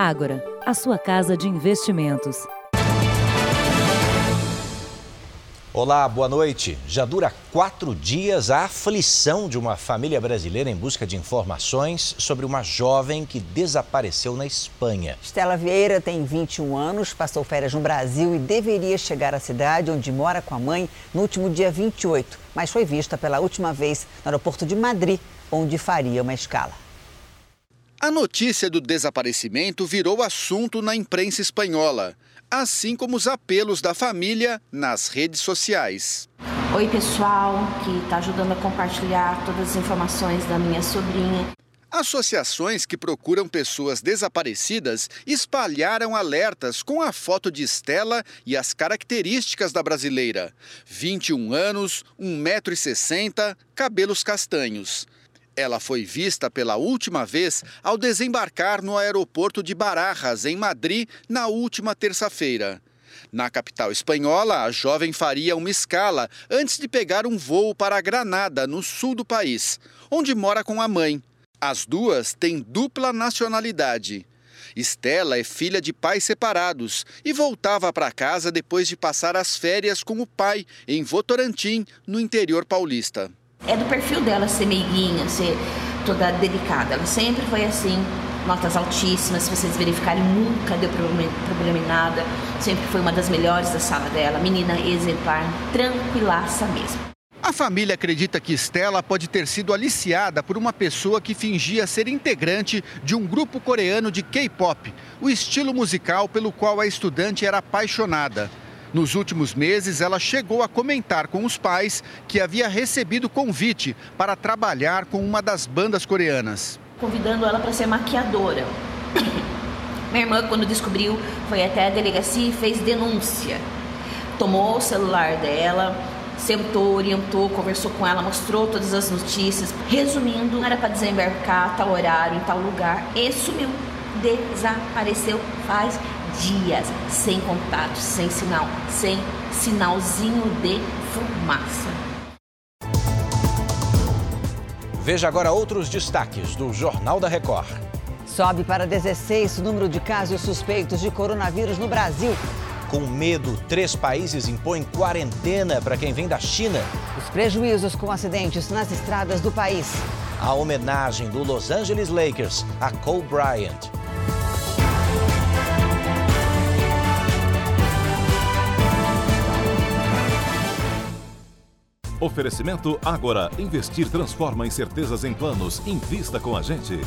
Ágora, a sua casa de investimentos. Olá, boa noite. Já dura quatro dias a aflição de uma família brasileira em busca de informações sobre uma jovem que desapareceu na Espanha. Estela Vieira tem 21 anos, passou férias no Brasil e deveria chegar à cidade onde mora com a mãe no último dia 28, mas foi vista pela última vez no aeroporto de Madrid, onde faria uma escala. A notícia do desaparecimento virou assunto na imprensa espanhola assim como os apelos da família nas redes sociais. Oi, pessoal, que está ajudando a compartilhar todas as informações da minha sobrinha. Associações que procuram pessoas desaparecidas espalharam alertas com a foto de Estela e as características da brasileira: 21 anos, 1,60m, cabelos castanhos. Ela foi vista pela última vez ao desembarcar no aeroporto de Barajas, em Madrid, na última terça-feira. Na capital espanhola, a jovem faria uma escala antes de pegar um voo para Granada, no sul do país, onde mora com a mãe. As duas têm dupla nacionalidade. Estela é filha de pais separados e voltava para casa depois de passar as férias com o pai em Votorantim, no interior paulista. É do perfil dela ser meiguinha, ser toda delicada. Ela sempre foi assim, notas altíssimas. Se vocês verificarem, nunca deu problema, problema em nada. Sempre foi uma das melhores da sala dela. Menina exemplar, tranquilaça mesmo. A família acredita que Stella pode ter sido aliciada por uma pessoa que fingia ser integrante de um grupo coreano de K-pop, o estilo musical pelo qual a estudante era apaixonada. Nos últimos meses, ela chegou a comentar com os pais que havia recebido convite para trabalhar com uma das bandas coreanas. Convidando ela para ser maquiadora. Minha irmã, quando descobriu, foi até a delegacia e fez denúncia. Tomou o celular dela, sentou, orientou, conversou com ela, mostrou todas as notícias. Resumindo, era para desembarcar tal horário, em tal lugar, e sumiu. Desapareceu faz dias sem contato, sem sinal, sem sinalzinho de fumaça. Veja agora outros destaques do Jornal da Record. Sobe para 16 o número de casos suspeitos de coronavírus no Brasil. Com medo, três países impõem quarentena para quem vem da China. Os prejuízos com acidentes nas estradas do país. A homenagem do Los Angeles Lakers a Cole Bryant. Oferecimento Agora. Investir transforma incertezas em planos. Invista com a gente.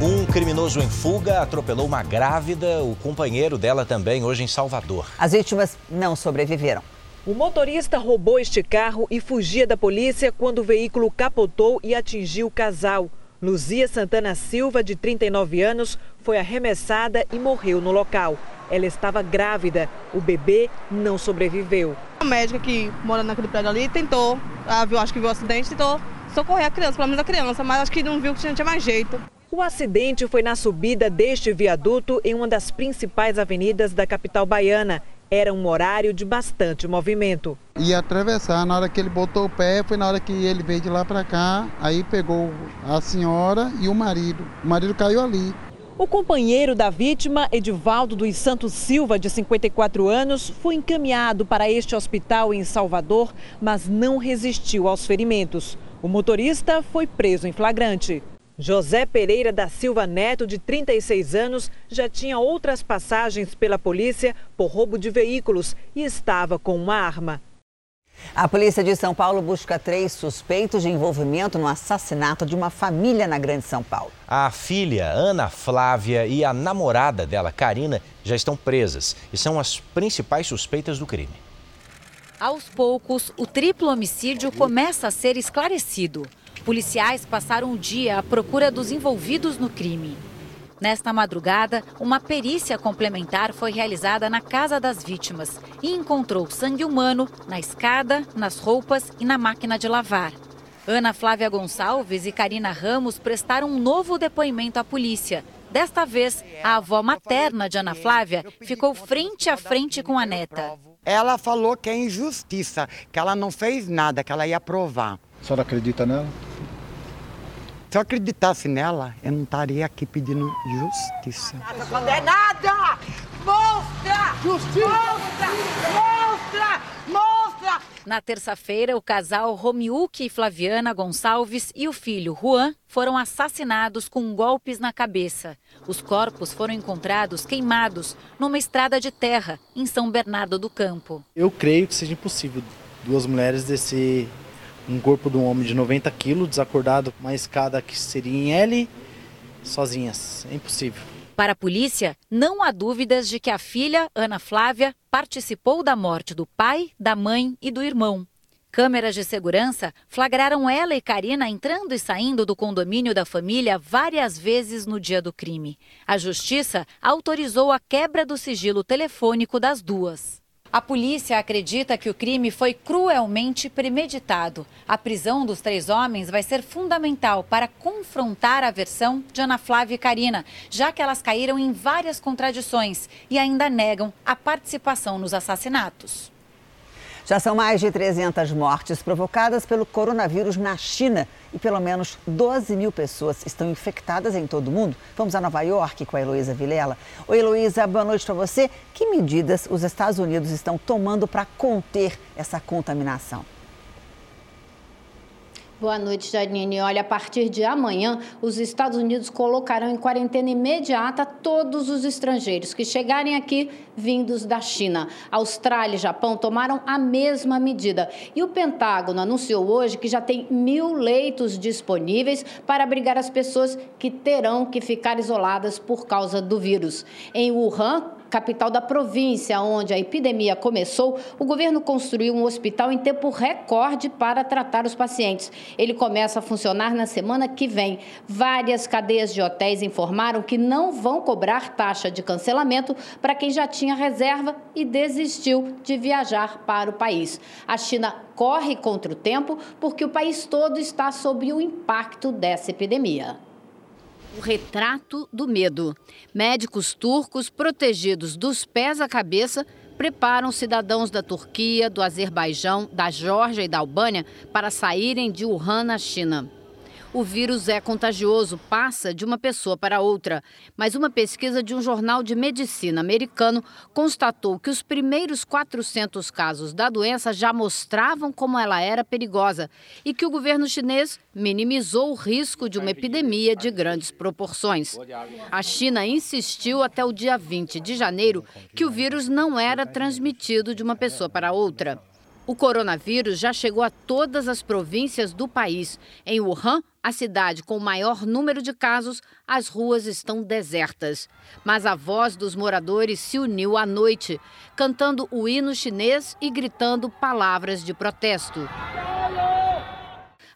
Um criminoso em fuga atropelou uma grávida, o companheiro dela também, hoje em Salvador. As vítimas não sobreviveram. O motorista roubou este carro e fugia da polícia quando o veículo capotou e atingiu o casal. Luzia Santana Silva, de 39 anos, foi arremessada e morreu no local. Ela estava grávida. O bebê não sobreviveu. A médica que mora naquele prédio ali tentou, ela viu, acho que viu o acidente, tentou socorrer a criança, pelo menos a criança, mas acho que não viu que não tinha mais jeito. O acidente foi na subida deste viaduto em uma das principais avenidas da capital baiana. Era um horário de bastante movimento. Ia atravessar, na hora que ele botou o pé, foi na hora que ele veio de lá para cá, aí pegou a senhora e o marido. O marido caiu ali. O companheiro da vítima, Edivaldo dos Santos Silva, de 54 anos, foi encaminhado para este hospital em Salvador, mas não resistiu aos ferimentos. O motorista foi preso em flagrante. José Pereira da Silva Neto, de 36 anos, já tinha outras passagens pela polícia por roubo de veículos e estava com uma arma. A polícia de São Paulo busca três suspeitos de envolvimento no assassinato de uma família na Grande São Paulo. A filha, Ana Flávia, e a namorada dela, Karina, já estão presas e são as principais suspeitas do crime. Aos poucos, o triplo homicídio começa a ser esclarecido. Policiais passaram o dia à procura dos envolvidos no crime. Nesta madrugada, uma perícia complementar foi realizada na casa das vítimas e encontrou sangue humano na escada, nas roupas e na máquina de lavar. Ana Flávia Gonçalves e Karina Ramos prestaram um novo depoimento à polícia. Desta vez, a avó materna de Ana Flávia ficou frente a frente com a neta. Ela falou que é injustiça, que ela não fez nada, que ela ia provar. A senhora acredita nela? Se eu acreditasse nela, eu não estaria aqui pedindo justiça. Condenada! Mostra! Justiça! Mostra! Mostra! Mostra! Na terça-feira, o casal Romiuque e Flaviana Gonçalves e o filho Juan foram assassinados com golpes na cabeça. Os corpos foram encontrados queimados numa estrada de terra em São Bernardo do Campo. Eu creio que seja impossível duas mulheres descer um corpo de um homem de 90 quilos, desacordado, uma escada que seria em L, sozinhas. É impossível. Para a polícia, não há dúvidas de que a filha, Ana Flávia, participou da morte do pai, da mãe e do irmão. Câmeras de segurança flagraram ela e Karina entrando e saindo do condomínio da família várias vezes no dia do crime. A justiça autorizou a quebra do sigilo telefônico das duas. A polícia acredita que o crime foi cruelmente premeditado. A prisão dos três homens vai ser fundamental para confrontar a versão de Ana Flávia e Karina, já que elas caíram em várias contradições e ainda negam a participação nos assassinatos. Já são mais de 300 mortes provocadas pelo coronavírus na China e pelo menos 12 mil pessoas estão infectadas em todo o mundo. Vamos a Nova York com a Heloísa Vilela. Oi, Heloísa, boa noite para você. Que medidas os Estados Unidos estão tomando para conter essa contaminação? Boa noite, Janine. Olha, a partir de amanhã, os Estados Unidos colocarão em quarentena imediata todos os estrangeiros que chegarem aqui vindos da China. Austrália e Japão tomaram a mesma medida. E o Pentágono anunciou hoje que já tem mil leitos disponíveis para abrigar as pessoas que terão que ficar isoladas por causa do vírus. Em Wuhan, capital da província onde a epidemia começou, o governo construiu um hospital em tempo recorde para tratar os pacientes. Ele começa a funcionar na semana que vem. Várias cadeias de hotéis informaram que não vão cobrar taxa de cancelamento para quem já tinha reserva e desistiu de viajar para o país. A China corre contra o tempo porque o país todo está sob o impacto dessa epidemia. O retrato do medo. Médicos turcos protegidos dos pés à cabeça preparam cidadãos da Turquia, do Azerbaijão, da Geórgia e da Albânia para saírem de Wuhan, na China. O vírus é contagioso, passa de uma pessoa para outra. Mas uma pesquisa de um jornal de medicina americano constatou que os primeiros 400 casos da doença já mostravam como ela era perigosa e que o governo chinês minimizou o risco de uma epidemia de grandes proporções. A China insistiu até o dia 20 de janeiro que o vírus não era transmitido de uma pessoa para outra. O coronavírus já chegou a todas as províncias do país. Em Wuhan, a cidade com o maior número de casos, as ruas estão desertas. Mas a voz dos moradores se uniu à noite, cantando o hino chinês e gritando palavras de protesto.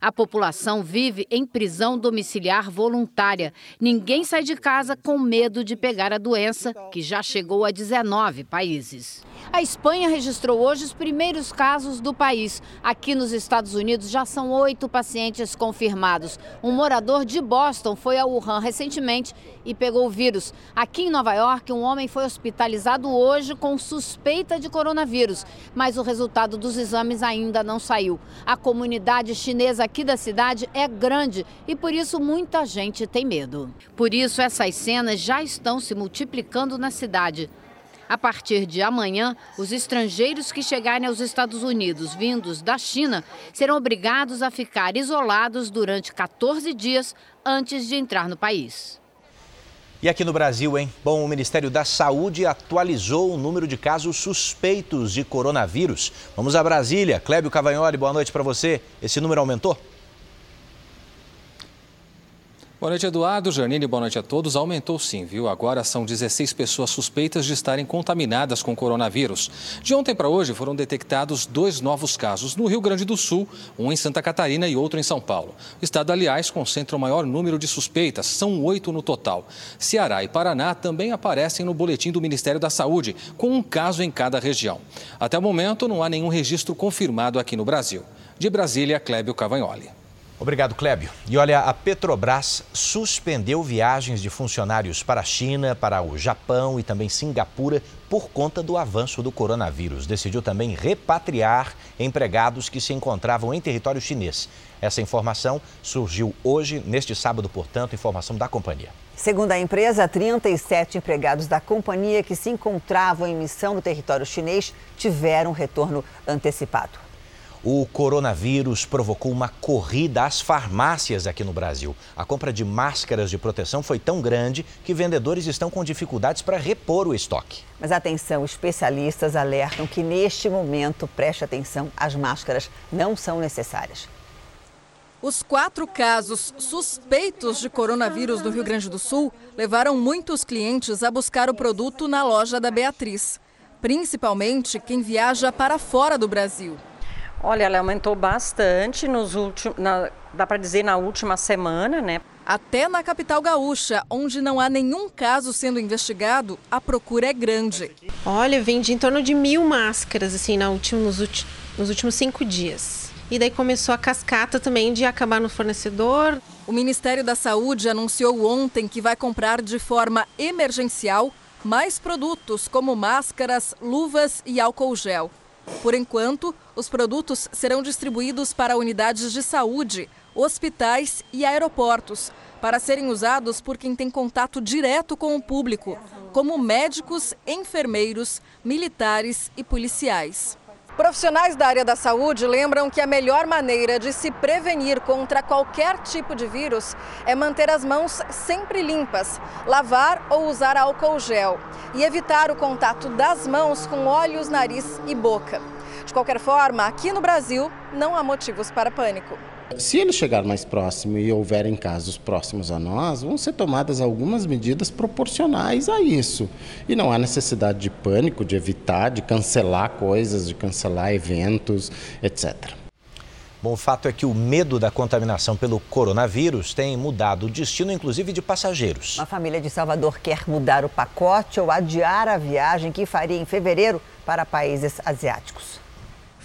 A população vive em prisão domiciliar voluntária. Ninguém sai de casa com medo de pegar a doença, que já chegou a 19 países. A Espanha registrou hoje os primeiros casos do país. Aqui nos Estados Unidos já são oito pacientes confirmados. Um morador de Boston foi a Wuhan recentemente e pegou o vírus. Aqui em Nova York, um homem foi hospitalizado hoje com suspeita de coronavírus, mas o resultado dos exames ainda não saiu. A comunidade chinesa aqui da cidade é grande e por isso muita gente tem medo. Por isso, essas cenas já estão se multiplicando na cidade. A partir de amanhã, os estrangeiros que chegarem aos Estados Unidos vindos da China serão obrigados a ficar isolados durante 14 dias antes de entrar no país. E aqui no Brasil, hein? Bom, o Ministério da Saúde atualizou o número de casos suspeitos de coronavírus. Vamos a Brasília. Clébio Cavagnoli, boa noite para você. Esse número aumentou? Boa noite, Eduardo. Janine, boa noite a todos. Aumentou sim, viu? Agora são 16 pessoas suspeitas de estarem contaminadas com coronavírus. De ontem para hoje foram detectados dois novos casos no Rio Grande do Sul, um em Santa Catarina e outro em São Paulo. O estado, aliás, concentra o maior número de suspeitas, são oito no total. Ceará e Paraná também aparecem no boletim do Ministério da Saúde, com um caso em cada região. Até o momento, não há nenhum registro confirmado aqui no Brasil. De Brasília, Clébio Cavagnoli. Obrigado, Clébio. E olha, a Petrobras suspendeu viagens de funcionários para a China, para o Japão e também Singapura por conta do avanço do coronavírus. Decidiu também repatriar empregados que se encontravam em território chinês. Essa informação surgiu hoje, neste sábado, portanto, informação da companhia. Segundo a empresa, 37 empregados da companhia que se encontravam em missão no território chinês tiveram retorno antecipado. O coronavírus provocou uma corrida às farmácias aqui no Brasil. A compra de máscaras de proteção foi tão grande que vendedores estão com dificuldades para repor o estoque. Mas atenção, especialistas alertam que neste momento, preste atenção, as máscaras não são necessárias. Os quatro casos suspeitos de coronavírus no Rio Grande do Sul levaram muitos clientes a buscar o produto na loja da Beatriz, principalmente quem viaja para fora do Brasil. Olha, ela aumentou bastante nos últimos, dá para dizer na última semana, né? Até na capital gaúcha, onde não há nenhum caso sendo investigado, a procura é grande. Olha, vendi em torno de mil máscaras assim na última, nos, nos últimos cinco dias. E daí começou a cascata também de acabar no fornecedor. O Ministério da Saúde anunciou ontem que vai comprar de forma emergencial mais produtos como máscaras, luvas e álcool gel. Por enquanto, os produtos serão distribuídos para unidades de saúde, hospitais e aeroportos, para serem usados por quem tem contato direto com o público, como médicos, enfermeiros, militares e policiais. Profissionais da área da saúde lembram que a melhor maneira de se prevenir contra qualquer tipo de vírus é manter as mãos sempre limpas, lavar ou usar álcool gel e evitar o contato das mãos com olhos, nariz e boca. De qualquer forma, aqui no Brasil não há motivos para pânico. Se ele chegar mais próximo e houverem casos próximos a nós, vão ser tomadas algumas medidas proporcionais a isso. E não há necessidade de pânico, de evitar, de cancelar coisas, de cancelar eventos, etc. Bom, o fato é que o medo da contaminação pelo coronavírus tem mudado o destino, inclusive, de passageiros. Uma família de Salvador quer mudar o pacote ou adiar a viagem que faria em fevereiro para países asiáticos.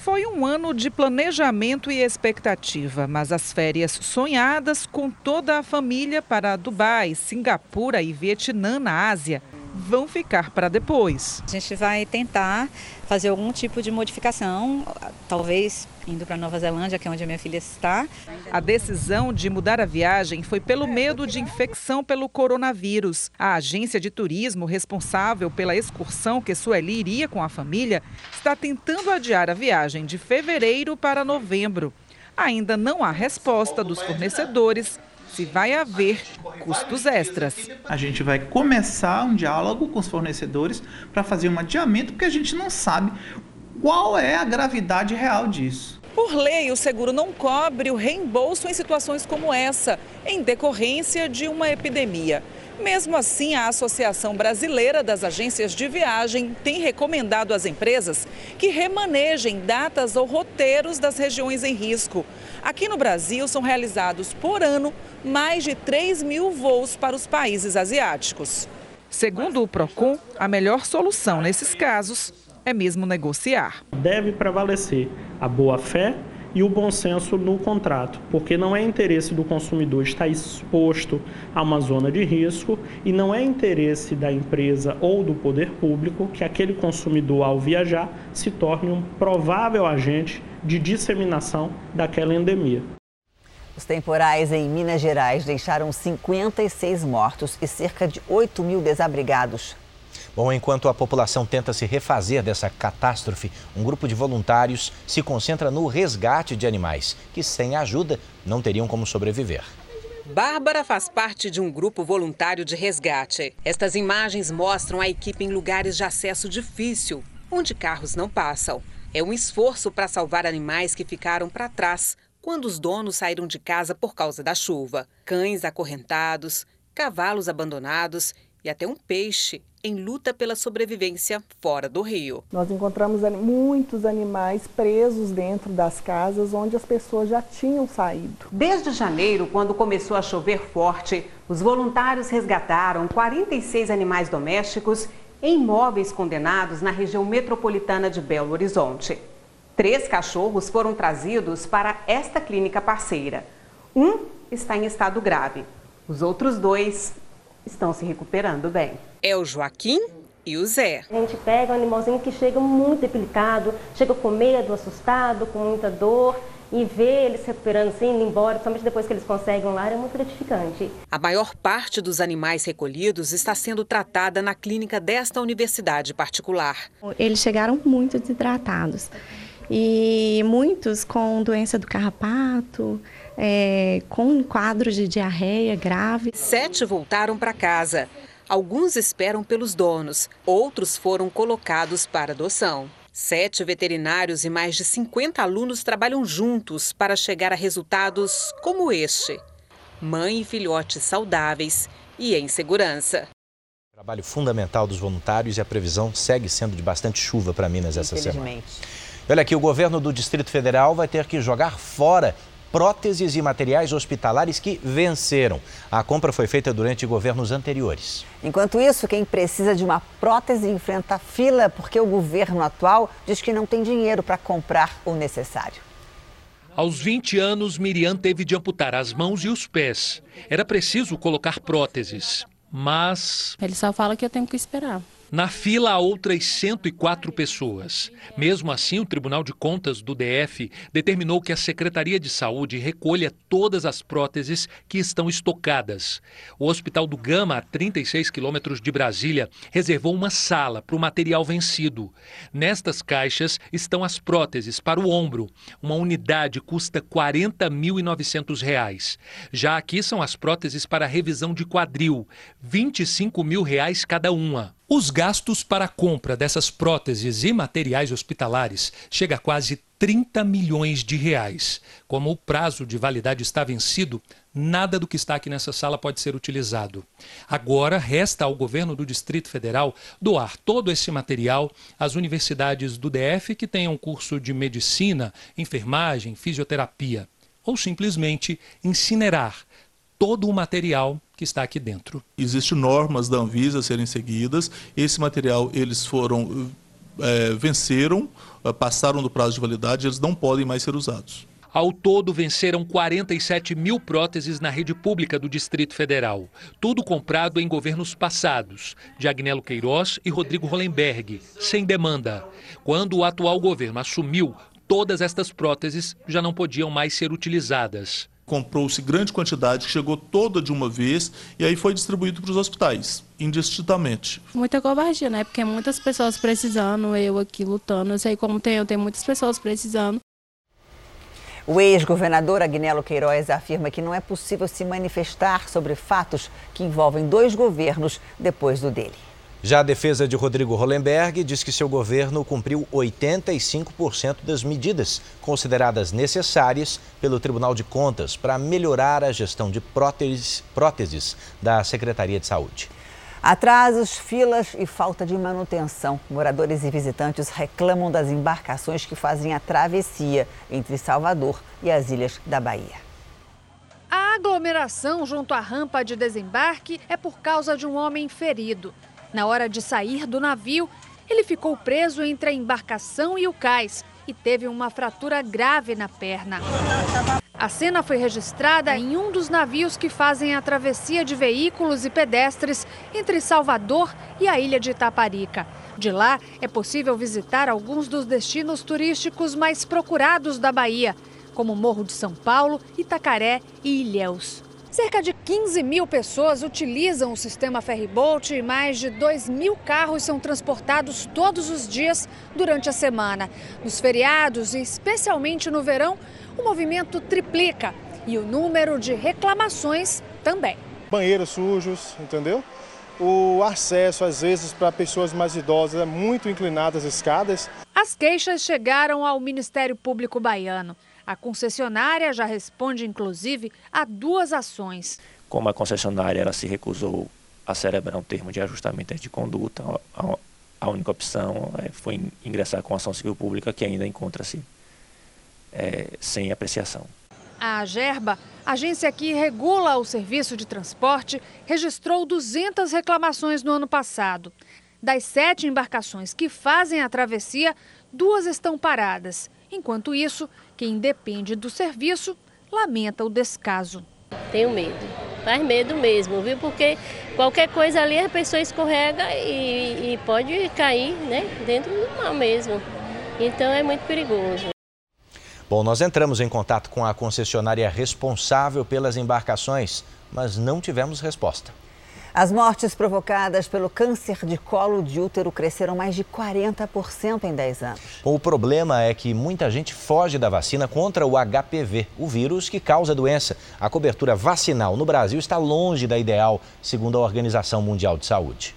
Foi um ano de planejamento e expectativa, mas as férias sonhadas com toda a família para Dubai, Singapura e Vietnã na Ásia vão ficar para depois. A gente vai tentar fazer algum tipo de modificação, talvez indo para Nova Zelândia, que é onde a minha filha está. A decisão de mudar a viagem foi pelo medo de infecção pelo coronavírus. A agência de turismo responsável pela excursão que Sueli iria com a família está tentando adiar a viagem de fevereiro para novembro. Ainda não há resposta dos fornecedores se vai haver custos extras. A gente vai começar um diálogo com os fornecedores para fazer um adiamento, porque a gente não sabe qual é a gravidade real disso. Por lei, o seguro não cobre o reembolso em situações como essa, em decorrência de uma epidemia. Mesmo assim, a Associação Brasileira das Agências de Viagem tem recomendado às empresas que remanejem datas ou roteiros das regiões em risco. Aqui no Brasil, são realizados por ano mais de 3 mil voos para os países asiáticos. Segundo o PROCON, a melhor solução nesses casos é mesmo negociar. Deve prevalecer a boa-fé e o bom senso no contrato, porque não é interesse do consumidor estar exposto a uma zona de risco e não é interesse da empresa ou do poder público que aquele consumidor, ao viajar, se torne um provável agente de disseminação daquela endemia. Os temporais em Minas Gerais deixaram 56 mortos e cerca de 8 mil desabrigados. Bom, enquanto a população tenta se refazer dessa catástrofe, um grupo de voluntários se concentra no resgate de animais que, sem ajuda, não teriam como sobreviver. Bárbara faz parte de um grupo voluntário de resgate. Estas imagens mostram a equipe em lugares de acesso difícil, onde carros não passam. É um esforço para salvar animais que ficaram para trás quando os donos saíram de casa por causa da chuva. Cães acorrentados, cavalos abandonados e até um peixe em luta pela sobrevivência fora do rio. Nós encontramos muitos animais presos dentro das casas onde as pessoas já tinham saído. Desde janeiro, quando começou a chover forte, os voluntários resgataram 46 animais domésticos em imóveis condenados na região metropolitana de Belo Horizonte. Três cachorros foram trazidos para esta clínica parceira. Um está em estado grave. Os outros dois estão se recuperando bem. É o Joaquim e o Zé. A gente pega um animalzinho que chega muito debilitado, chega com medo, assustado, com muita dor e ver eles se recuperando, assim, indo embora, somente depois que eles conseguem um lar, é muito gratificante. A maior parte dos animais recolhidos está sendo tratada na clínica desta universidade particular. Eles chegaram muito desidratados e muitos com doença do carrapato, é, com quadros de diarreia grave. Sete voltaram para casa. Alguns esperam pelos donos, outros foram colocados para adoção. Sete veterinários e mais de 50 alunos trabalham juntos para chegar a resultados como este: mãe e filhotes saudáveis e em segurança. Trabalho fundamental dos voluntários e a previsão segue sendo de bastante chuva para Minas essa semana. Olha aqui, o governo do Distrito Federal vai ter que jogar fora próteses e materiais hospitalares que venceram. A compra foi feita durante governos anteriores. Enquanto isso, quem precisa de uma prótese enfrenta fila porque o governo atual diz que não tem dinheiro para comprar o necessário. Aos 20 anos, Miriam teve de amputar as mãos e os pés. Era preciso colocar próteses, mas. Ele só fala que eu tenho que esperar. Na fila há outras 104 pessoas. Mesmo assim, o Tribunal de Contas do DF determinou que a Secretaria de Saúde recolha todas as próteses que estão estocadas. O Hospital do Gama, a 36 quilômetros de Brasília, reservou uma sala para o material vencido. Nestas caixas estão as próteses para o ombro. Uma unidade custa R$ 40.900. Já aqui são as próteses para revisão de quadril, 25 mil reais cada uma. Os gastos para a compra dessas próteses e materiais hospitalares chega a quase 30 milhões de reais. Como o prazo de validade está vencido, nada do que está aqui nessa sala pode ser utilizado. Agora resta ao governo do Distrito Federal doar todo esse material às universidades do DF que tenham curso de medicina, enfermagem, fisioterapia, ou simplesmente incinerar todo o material que está aqui dentro. Existem normas da Anvisa a serem seguidas. Esse material eles foram é, venceram, é, passaram do prazo de validade, eles não podem mais ser usados. Ao todo, venceram 47 mil próteses na rede pública do Distrito Federal. Tudo comprado em governos passados, de Agnello Queiroz e Rodrigo Hollenberg, sem demanda. Quando o atual governo assumiu, todas estas próteses já não podiam mais ser utilizadas comprou-se grande quantidade, chegou toda de uma vez e aí foi distribuído para os hospitais, indistintamente. Muita covardia, né? Porque muitas pessoas precisando, eu aqui lutando, eu sei como tem, eu tenho muitas pessoas precisando. O ex-governador Agnello Queiroz afirma que não é possível se manifestar sobre fatos que envolvem dois governos depois do dele. Já a defesa de Rodrigo Hollenberg diz que seu governo cumpriu 85% das medidas consideradas necessárias pelo Tribunal de Contas para melhorar a gestão de próteses, próteses da Secretaria de Saúde. Atrasos, filas e falta de manutenção. Moradores e visitantes reclamam das embarcações que fazem a travessia entre Salvador e as ilhas da Bahia. A aglomeração junto à rampa de desembarque é por causa de um homem ferido. Na hora de sair do navio, ele ficou preso entre a embarcação e o cais e teve uma fratura grave na perna. A cena foi registrada em um dos navios que fazem a travessia de veículos e pedestres entre Salvador e a ilha de Itaparica. De lá, é possível visitar alguns dos destinos turísticos mais procurados da Bahia, como Morro de São Paulo, Itacaré e Ilhéus. Cerca de 15 mil pessoas utilizam o sistema Ferryboat e mais de 2 mil carros são transportados todos os dias durante a semana. Nos feriados e especialmente no verão, o movimento triplica e o número de reclamações também. Banheiros sujos, entendeu? O acesso, às vezes, para pessoas mais idosas é muito inclinado as escadas. As queixas chegaram ao Ministério Público Baiano. A concessionária já responde, inclusive, a duas ações. Como a concessionária ela se recusou a celebrar um termo de ajustamento de conduta, a, única opção é, foi ingressar com ação civil pública, que ainda encontra-se é, sem apreciação. A Gerba, agência que regula o serviço de transporte, registrou 200 reclamações no ano passado. Das sete embarcações que fazem a travessia, duas estão paradas. Enquanto isso, quem depende do serviço lamenta o descaso. Tenho medo. Faz medo mesmo, viu? Porque qualquer coisa ali a pessoa escorrega e, e pode cair né? dentro do mar mesmo. Então é muito perigoso. Bom, nós entramos em contato com a concessionária responsável pelas embarcações, mas não tivemos resposta. As mortes provocadas pelo câncer de colo de útero cresceram mais de 40% em 10 anos. O problema é que muita gente foge da vacina contra o HPV, o vírus que causa a doença. A cobertura vacinal no Brasil está longe da ideal, segundo a Organização Mundial de Saúde.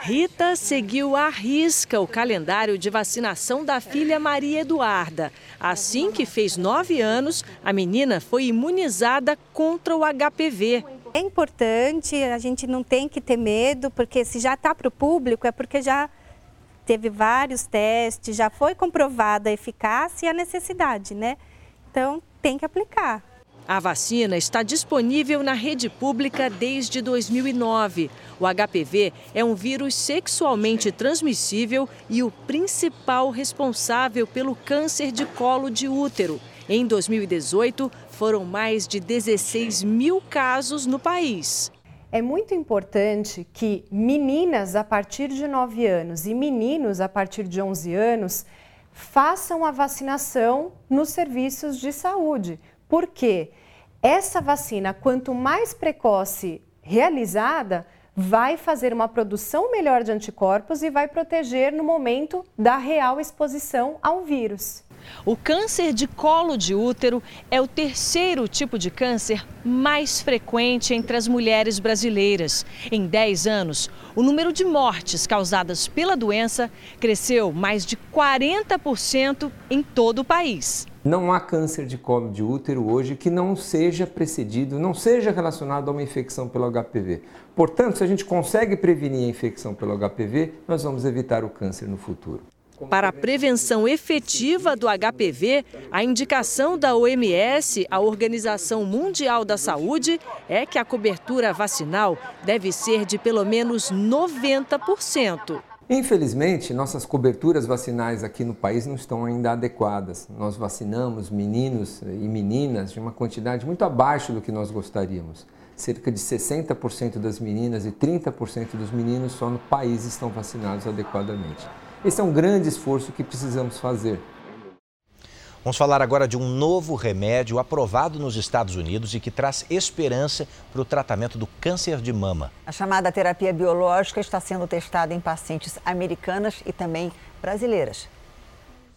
Rita seguiu à risca o calendário de vacinação da filha Maria Eduarda. Assim que fez nove anos, a menina foi imunizada contra o HPV. É importante, a gente não tem que ter medo, porque se já está para o público é porque já teve vários testes, já foi comprovada a eficácia e a necessidade, né? Então tem que aplicar. A vacina está disponível na rede pública desde 2009. O HPV é um vírus sexualmente transmissível e o principal responsável pelo câncer de colo de útero. Em 2018, foram mais de 16 mil casos no país. É muito importante que meninas a partir de 9 anos e meninos a partir de 11 anos façam a vacinação nos serviços de saúde, porque essa vacina, quanto mais precoce realizada, vai fazer uma produção melhor de anticorpos e vai proteger no momento da real exposição ao vírus. O câncer de colo de útero é o terceiro tipo de câncer mais frequente entre as mulheres brasileiras. Em 10 anos, o número de mortes causadas pela doença cresceu mais de 40% em todo o país. Não há câncer de colo de útero hoje que não seja precedido, não seja relacionado a uma infecção pelo HPV. Portanto, se a gente consegue prevenir a infecção pelo HPV, nós vamos evitar o câncer no futuro. Para a prevenção efetiva do HPV, a indicação da OMS, a Organização Mundial da Saúde, é que a cobertura vacinal deve ser de pelo menos 90%. Infelizmente, nossas coberturas vacinais aqui no país não estão ainda adequadas. Nós vacinamos meninos e meninas de uma quantidade muito abaixo do que nós gostaríamos. Cerca de 60% das meninas e 30% dos meninos só no país estão vacinados adequadamente. Esse é um grande esforço que precisamos fazer. Vamos falar agora de um novo remédio aprovado nos Estados Unidos e que traz esperança para o tratamento do câncer de mama. A chamada terapia biológica está sendo testada em pacientes americanas e também brasileiras.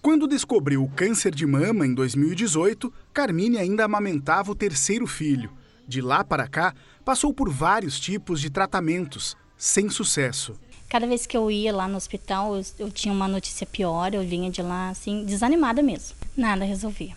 Quando descobriu o câncer de mama em 2018, Carmine ainda amamentava o terceiro filho. De lá para cá, passou por vários tipos de tratamentos, sem sucesso. Cada vez que eu ia lá no hospital, eu, eu tinha uma notícia pior, eu vinha de lá assim, desanimada mesmo. Nada resolvia.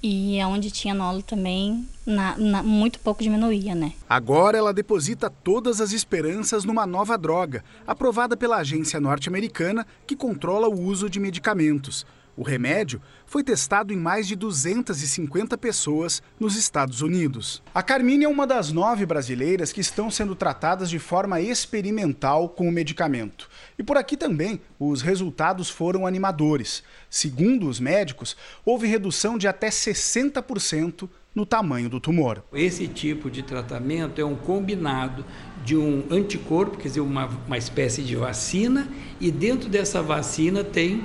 E onde tinha nódulo também, na, na, muito pouco diminuía, né? Agora ela deposita todas as esperanças numa nova droga, aprovada pela agência norte-americana que controla o uso de medicamentos. O remédio foi testado em mais de 250 pessoas nos Estados Unidos. A Carmine é uma das nove brasileiras que estão sendo tratadas de forma experimental com o medicamento. E por aqui também os resultados foram animadores. Segundo os médicos, houve redução de até 60% no tamanho do tumor. Esse tipo de tratamento é um combinado de um anticorpo, quer dizer, uma, uma espécie de vacina, e dentro dessa vacina tem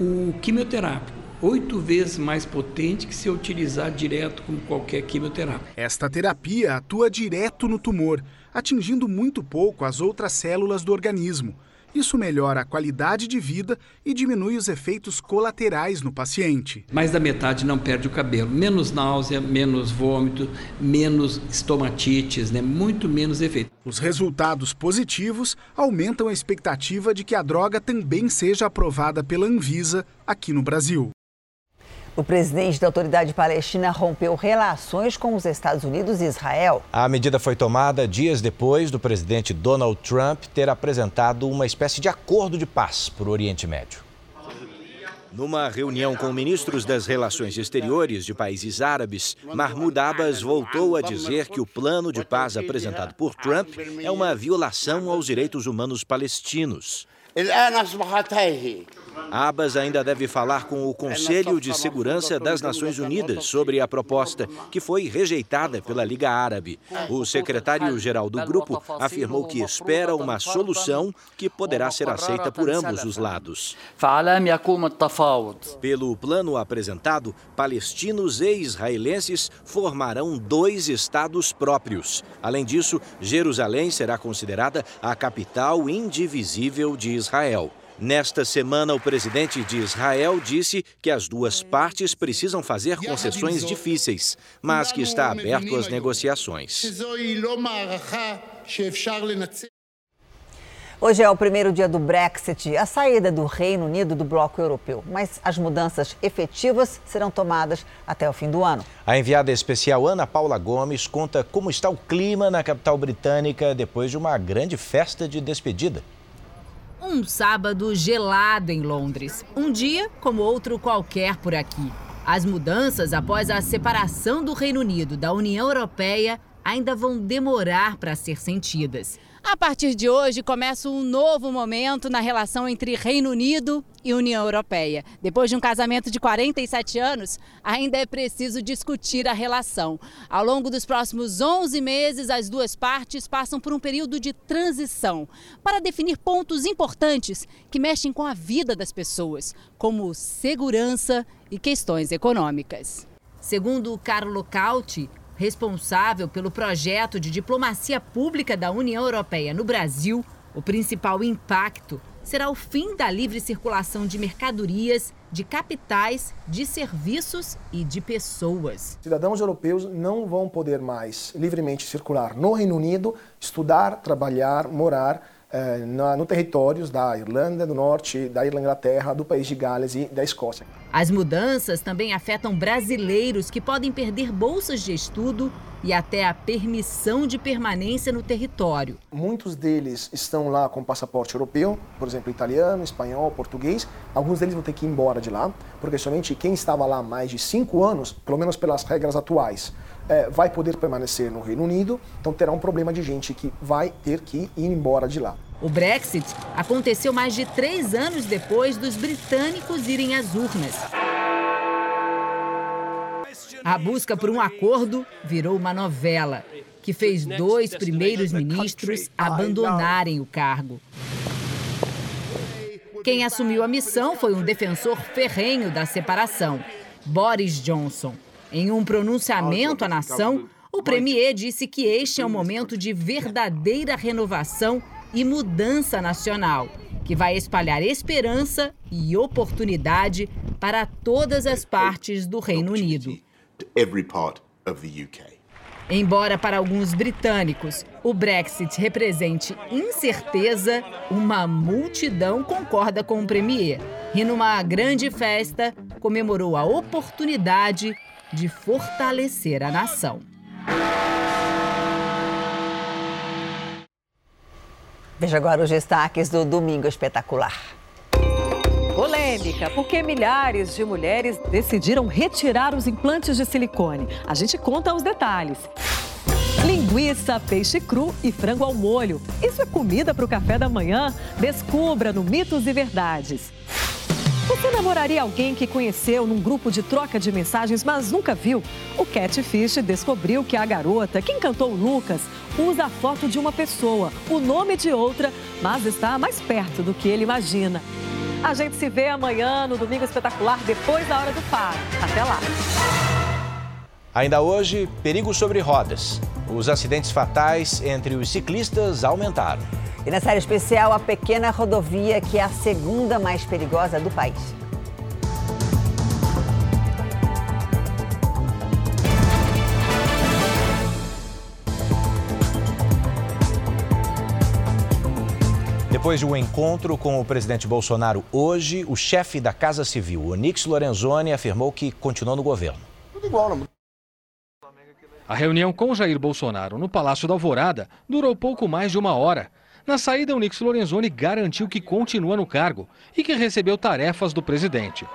o quimioterápico, oito vezes mais potente que se utilizar direto como qualquer quimioterapia. Esta terapia atua direto no tumor, atingindo muito pouco as outras células do organismo. Isso melhora a qualidade de vida e diminui os efeitos colaterais no paciente. Mais da metade não perde o cabelo. Menos náusea, menos vômito, menos estomatites, né? muito menos efeito. Os resultados positivos aumentam a expectativa de que a droga também seja aprovada pela Anvisa aqui no Brasil. O presidente da autoridade palestina rompeu relações com os Estados Unidos e Israel. A medida foi tomada dias depois do presidente Donald Trump ter apresentado uma espécie de acordo de paz para o Oriente Médio. Numa reunião com ministros das relações exteriores de países árabes, Mahmoud Abbas voltou a dizer que o plano de paz apresentado por Trump é uma violação aos direitos humanos palestinos. Abas ainda deve falar com o Conselho de Segurança das Nações Unidas sobre a proposta, que foi rejeitada pela Liga Árabe. O secretário-geral do grupo afirmou que espera uma solução que poderá ser aceita por ambos os lados. Pelo plano apresentado, palestinos e israelenses formarão dois estados próprios. Além disso, Jerusalém será considerada a capital indivisível de Israel. Nesta semana, o presidente de Israel disse que as duas partes precisam fazer concessões difíceis, mas que está aberto às negociações. Hoje é o primeiro dia do Brexit, a saída do Reino Unido do bloco europeu. Mas as mudanças efetivas serão tomadas até o fim do ano. A enviada especial Ana Paula Gomes conta como está o clima na capital britânica depois de uma grande festa de despedida. Um sábado gelado em Londres. Um dia como outro qualquer por aqui. As mudanças após a separação do Reino Unido da União Europeia ainda vão demorar para ser sentidas. A partir de hoje começa um novo momento na relação entre Reino Unido e União Europeia. Depois de um casamento de 47 anos, ainda é preciso discutir a relação. Ao longo dos próximos 11 meses, as duas partes passam por um período de transição para definir pontos importantes que mexem com a vida das pessoas, como segurança e questões econômicas. Segundo Carlo Cauti, responsável pelo projeto de diplomacia pública da União Europeia no Brasil, o principal impacto será o fim da livre circulação de mercadorias, de capitais, de serviços e de pessoas. Cidadãos europeus não vão poder mais livremente circular no Reino Unido, estudar, trabalhar, morar eh, na, no territórios da Irlanda do Norte, da Inglaterra, do país de Gales e da Escócia. As mudanças também afetam brasileiros que podem perder bolsas de estudo e até a permissão de permanência no território. Muitos deles estão lá com passaporte europeu, por exemplo, italiano, espanhol, português. Alguns deles vão ter que ir embora de lá, porque somente quem estava lá mais de cinco anos, pelo menos pelas regras atuais, é, vai poder permanecer no Reino Unido, então terá um problema de gente que vai ter que ir embora de lá. O Brexit aconteceu mais de três anos depois dos britânicos irem às urnas. A busca por um acordo virou uma novela que fez dois primeiros ministros abandonarem o cargo. Quem assumiu a missão foi um defensor ferrenho da separação, Boris Johnson. Em um pronunciamento à nação, o premier disse que este é um momento de verdadeira renovação e mudança nacional, que vai espalhar esperança e oportunidade para todas as partes do Reino Unido. Embora para alguns britânicos o Brexit represente incerteza, uma multidão concorda com o premier e, numa grande festa, comemorou a oportunidade de fortalecer a nação. Veja agora os destaques do Domingo Espetacular. Polêmica, porque milhares de mulheres decidiram retirar os implantes de silicone. A gente conta os detalhes. Linguiça, peixe cru e frango ao molho. Isso é comida para o café da manhã? Descubra no Mitos e Verdades. Você namoraria alguém que conheceu num grupo de troca de mensagens, mas nunca viu? O Catfish descobriu que a garota que encantou Lucas usa a foto de uma pessoa, o nome de outra, mas está mais perto do que ele imagina. A gente se vê amanhã no Domingo Espetacular, depois da hora do faro. Até lá! Ainda hoje, perigo sobre rodas. Os acidentes fatais entre os ciclistas aumentaram. E na série especial, a pequena rodovia, que é a segunda mais perigosa do país. Depois de um encontro com o presidente Bolsonaro hoje, o chefe da Casa Civil, Onix Lorenzoni, afirmou que continuou no governo. Tudo igual, não? A reunião com Jair Bolsonaro no Palácio da Alvorada durou pouco mais de uma hora. Na saída, o Nix Lorenzoni garantiu que continua no cargo e que recebeu tarefas do presidente.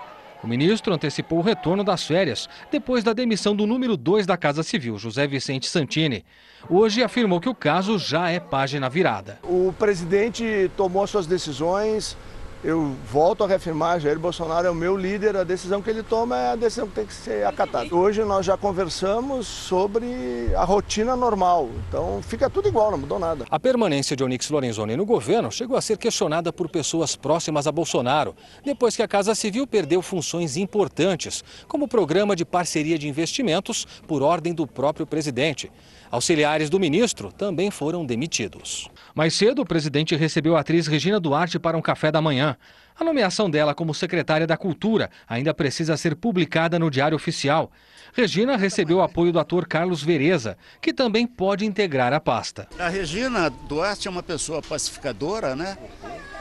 O ministro antecipou o retorno das férias depois da demissão do número 2 da Casa Civil, José Vicente Santini. Hoje afirmou que o caso já é página virada. O presidente tomou suas decisões, eu volto a reafirmar, Jair Bolsonaro é o meu líder, a decisão que ele toma é a decisão que tem que ser acatada. Hoje nós já conversamos sobre a rotina normal, então fica tudo igual, não mudou nada. A permanência de Onyx Lorenzoni no governo chegou a ser questionada por pessoas próximas a Bolsonaro, depois que a Casa Civil perdeu funções importantes, como o programa de parceria de investimentos por ordem do próprio presidente. Auxiliares do ministro também foram demitidos. Mais cedo, o presidente recebeu a atriz Regina Duarte para um café da manhã. A nomeação dela como secretária da Cultura ainda precisa ser publicada no Diário Oficial. Regina recebeu o apoio do ator Carlos Vereza, que também pode integrar a pasta. A Regina Duarte é uma pessoa pacificadora, né?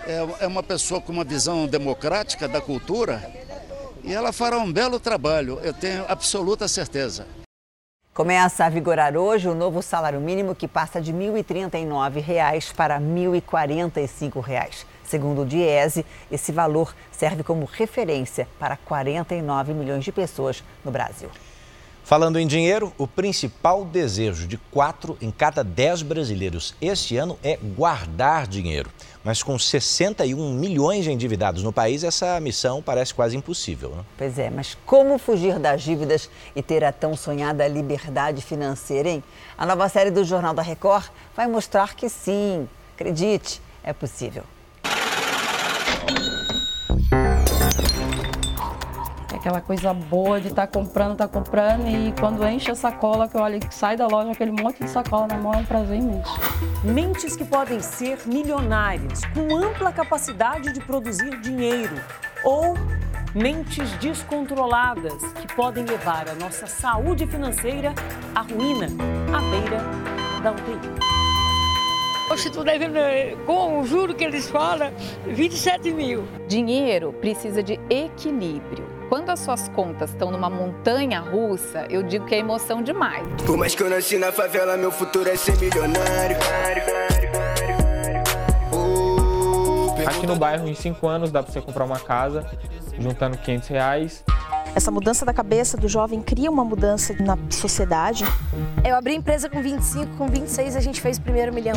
É, é uma pessoa com uma visão democrática da cultura e ela fará um belo trabalho, eu tenho absoluta certeza. Começa a vigorar hoje o novo salário mínimo que passa de R$ 1.039 para R$ 1.045. Segundo o Diese, esse valor serve como referência para 49 milhões de pessoas no Brasil. Falando em dinheiro, o principal desejo de quatro em cada dez brasileiros este ano é guardar dinheiro. Mas com 61 milhões de endividados no país, essa missão parece quase impossível. Né? Pois é, mas como fugir das dívidas e ter a tão sonhada liberdade financeira, hein? A nova série do Jornal da Record vai mostrar que sim, acredite, é possível. Aquela coisa boa de estar tá comprando, tá comprando e quando enche a sacola, que eu olho que sai da loja, aquele monte de sacola na mão, é um prazer imenso. Mentes que podem ser milionárias, com ampla capacidade de produzir dinheiro ou mentes descontroladas que podem levar a nossa saúde financeira à ruína, à beira da UTI. Hoje estou devendo, com o juro que eles falam, 27 mil. Dinheiro precisa de equilíbrio. Quando as suas contas estão numa montanha russa, eu digo que é emoção demais. Por mais que eu nasci na favela, meu futuro é ser milionário. Aqui no bairro, em 5 anos, dá para você comprar uma casa juntando 500 reais. Essa mudança da cabeça do jovem cria uma mudança na sociedade. Eu abri a empresa com 25, com 26 a gente fez o primeiro milhão.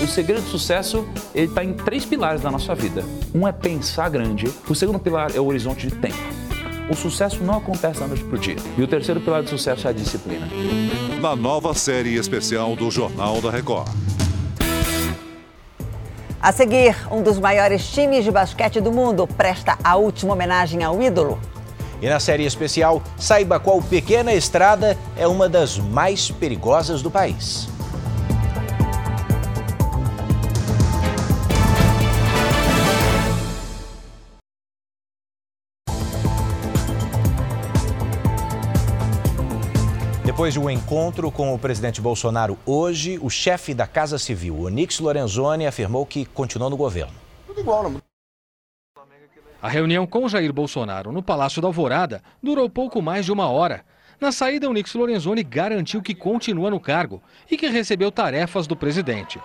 O segredo do sucesso ele está em três pilares da nossa vida. Um é pensar grande, o segundo pilar é o horizonte de tempo. O sucesso não acontece da noite para o dia. E o terceiro pilar do sucesso é a disciplina. Na nova série especial do Jornal da Record. A seguir, um dos maiores times de basquete do mundo presta a última homenagem ao ídolo. E na série especial, saiba qual pequena estrada é uma das mais perigosas do país. Depois de um encontro com o presidente Bolsonaro hoje, o chefe da Casa Civil, Onix Lorenzoni, afirmou que continuou no governo. Tudo igual, não a reunião com Jair Bolsonaro no Palácio da Alvorada durou pouco mais de uma hora. Na saída, Onix Lorenzoni garantiu que continua no cargo e que recebeu tarefas do presidente.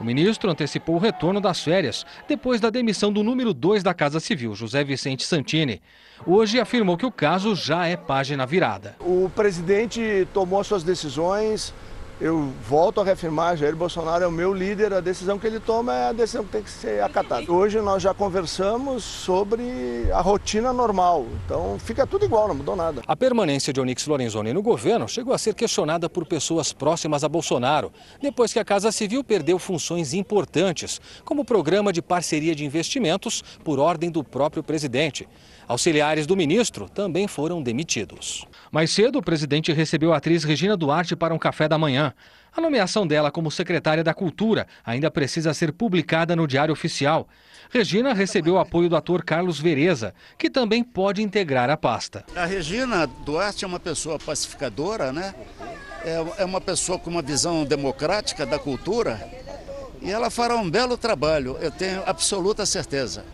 O ministro antecipou o retorno das férias depois da demissão do número 2 da Casa Civil, José Vicente Santini. Hoje afirmou que o caso já é página virada. O presidente tomou suas decisões, eu volto a reafirmar, Jair Bolsonaro é o meu líder, a decisão que ele toma é a decisão que tem que ser acatada. Hoje nós já conversamos sobre a rotina normal, então fica tudo igual, não mudou nada. A permanência de Onyx Lorenzoni no governo chegou a ser questionada por pessoas próximas a Bolsonaro, depois que a Casa Civil perdeu funções importantes, como o programa de parceria de investimentos por ordem do próprio presidente. Auxiliares do ministro também foram demitidos. Mais cedo, o presidente recebeu a atriz Regina Duarte para um café da manhã. A nomeação dela como secretária da Cultura ainda precisa ser publicada no Diário Oficial. Regina recebeu o apoio do ator Carlos Vereza, que também pode integrar a pasta. A Regina Duarte é uma pessoa pacificadora, né? É, é uma pessoa com uma visão democrática da cultura e ela fará um belo trabalho, eu tenho absoluta certeza.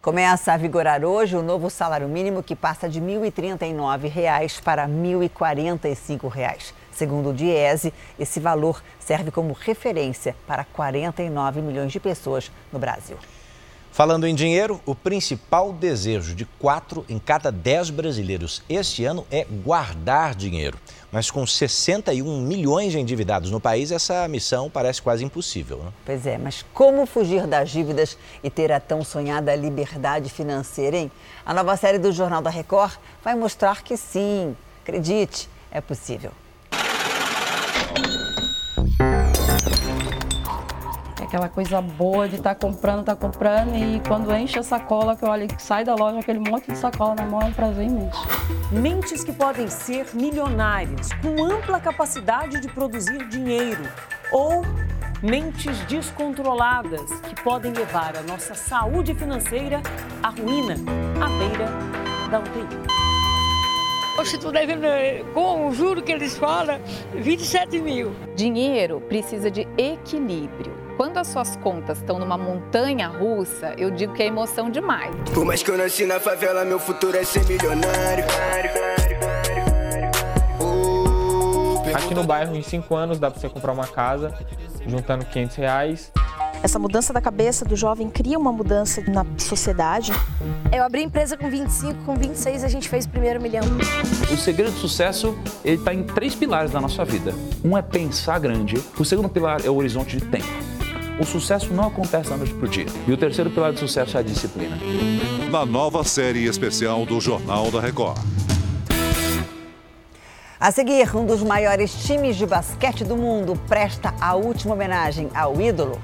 Começa a vigorar hoje o novo salário mínimo que passa de R$ 1.039 para R$ 1.045. Segundo o Diese, esse valor serve como referência para 49 milhões de pessoas no Brasil. Falando em dinheiro, o principal desejo de quatro em cada dez brasileiros este ano é guardar dinheiro. Mas com 61 milhões de endividados no país, essa missão parece quase impossível. Né? Pois é, mas como fugir das dívidas e ter a tão sonhada liberdade financeira, hein? A nova série do Jornal da Record vai mostrar que sim, acredite, é possível. Aquela coisa boa de estar tá comprando, tá comprando e quando enche a sacola, que eu olho que sai da loja aquele monte de sacola na mão, é um prazer imenso. Mentes que podem ser milionárias, com ampla capacidade de produzir dinheiro ou mentes descontroladas que podem levar a nossa saúde financeira à ruína, à beira da UTI. Hoje estou devendo, com o juro que eles falam, 27 mil. Dinheiro precisa de equilíbrio quando as suas contas estão numa montanha russa, eu digo que é emoção demais. Por mais que eu nasci na favela, meu futuro é ser milionário. Aqui no bairro, em 5 anos, dá para você comprar uma casa, juntando 500 reais. Essa mudança da cabeça do jovem cria uma mudança na sociedade. Eu abri a empresa com 25, com 26 a gente fez o primeiro milhão. O segredo do sucesso, ele está em três pilares da nossa vida. Um é pensar grande, o segundo pilar é o horizonte de tempo. O sucesso não acontece da noite para o dia. E o terceiro pilar do sucesso é a disciplina. Na nova série especial do Jornal da Record. A seguir, um dos maiores times de basquete do mundo presta a última homenagem ao ídolo.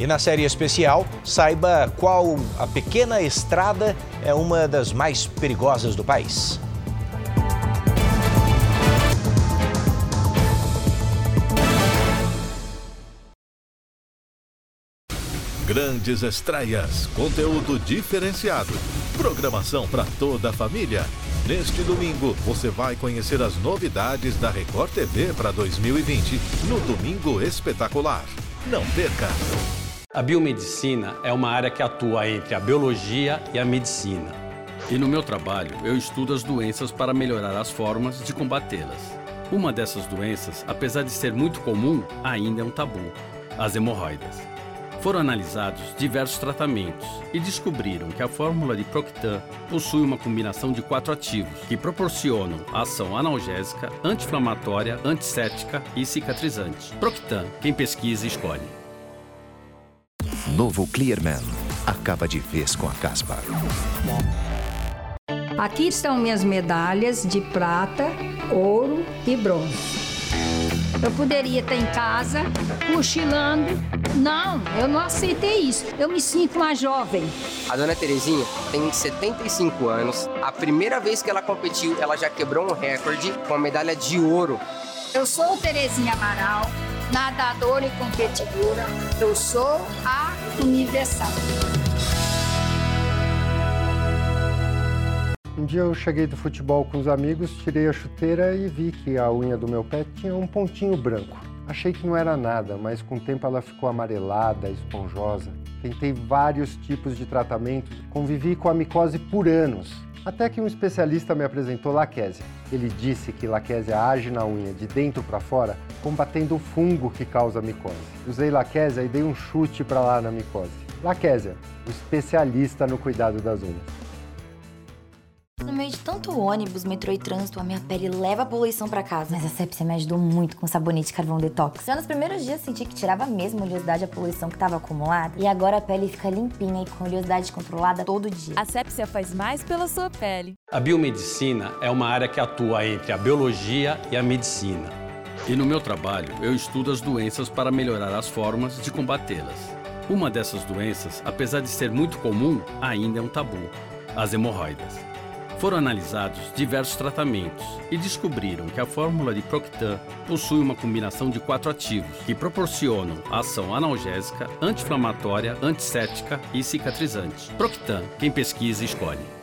E na série especial, saiba qual a pequena estrada é uma das mais perigosas do país. Grandes estreias, conteúdo diferenciado, programação para toda a família. Neste domingo, você vai conhecer as novidades da Record TV para 2020 no Domingo Espetacular. Não perca! A biomedicina é uma área que atua entre a biologia e a medicina. E no meu trabalho, eu estudo as doenças para melhorar as formas de combatê-las. Uma dessas doenças, apesar de ser muito comum, ainda é um tabu: as hemorroidas. Foram analisados diversos tratamentos e descobriram que a fórmula de Proctan possui uma combinação de quatro ativos que proporcionam ação analgésica, anti-inflamatória, antisséptica e cicatrizante. Proctan, quem pesquisa escolhe. Novo Clearman acaba de vez com a caspa. Aqui estão minhas medalhas de prata, ouro e bronze. Eu poderia estar em casa, cochilando. Não, eu não aceitei isso. Eu me sinto uma jovem. A dona Terezinha tem 75 anos. A primeira vez que ela competiu, ela já quebrou um recorde com a medalha de ouro. Eu sou Terezinha Amaral, nadadora e competidora. Eu sou a Universal. Um dia eu cheguei do futebol com os amigos, tirei a chuteira e vi que a unha do meu pé tinha um pontinho branco. Achei que não era nada, mas com o tempo ela ficou amarelada, esponjosa. Tentei vários tipos de tratamentos, convivi com a micose por anos, até que um especialista me apresentou laquésia. Ele disse que laquésia age na unha de dentro para fora, combatendo o fungo que causa a micose. Usei laquésia e dei um chute para lá na micose. Laquésia, o especialista no cuidado das unhas. No meio de tanto ônibus, metrô e trânsito, a minha pele leva a poluição para casa. Mas a Sepsia me ajudou muito com sabonete carvão detox. Já nos primeiros dias senti que tirava mesmo a oleosidade e a poluição que estava acumulada. E agora a pele fica limpinha e com oleosidade controlada todo dia. A Sepsia faz mais pela sua pele. A biomedicina é uma área que atua entre a biologia e a medicina. E no meu trabalho, eu estudo as doenças para melhorar as formas de combatê-las. Uma dessas doenças, apesar de ser muito comum, ainda é um tabu: as hemorroidas. Foram analisados diversos tratamentos e descobriram que a fórmula de Proctan possui uma combinação de quatro ativos que proporcionam ação analgésica, anti-inflamatória, antisséptica e cicatrizante. Proctan, quem pesquisa escolhe.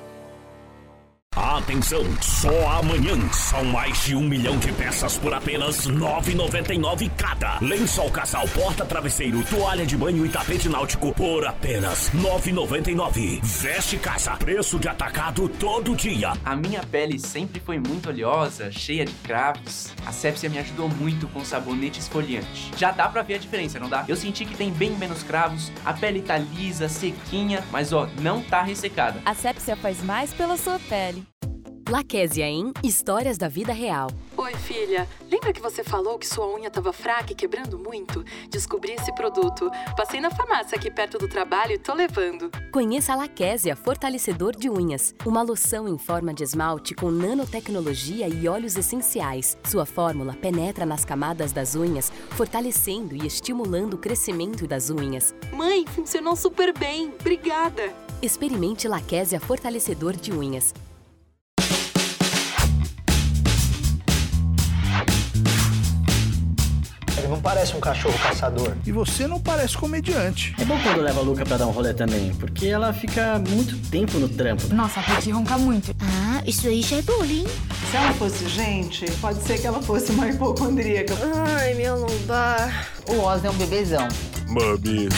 Atenção, só amanhã são mais de um milhão de peças por apenas R$ 9,99 cada. Lençol casal, porta travesseiro, toalha de banho e tapete náutico por apenas R$ 9,99. Veste casa, preço de atacado todo dia. A minha pele sempre foi muito oleosa, cheia de cravos. A Sepsia me ajudou muito com sabonete esfoliante. Já dá pra ver a diferença, não dá? Eu senti que tem bem menos cravos, a pele tá lisa, sequinha, mas ó, não tá ressecada. A Sepsia faz mais pela sua pele. Laquésia em Histórias da Vida Real. Oi, filha. Lembra que você falou que sua unha estava fraca e quebrando muito? Descobri esse produto. Passei na farmácia aqui perto do trabalho e tô levando. Conheça a Laquésia Fortalecedor de Unhas. Uma loção em forma de esmalte com nanotecnologia e óleos essenciais. Sua fórmula penetra nas camadas das unhas, fortalecendo e estimulando o crescimento das unhas. Mãe, funcionou super bem. Obrigada. Experimente Laquésia Fortalecedor de Unhas. Ele não parece um cachorro caçador. E você não parece comediante. É bom quando leva a Luca pra dar um rolê também, porque ela fica muito tempo no trampo. Nossa, a Peti ronca muito. Ah, isso aí já é bullying. Se ela fosse gente, pode ser que ela fosse uma hipocondríaca. Ai, minha lombar. O Oz é um bebezão. Mami.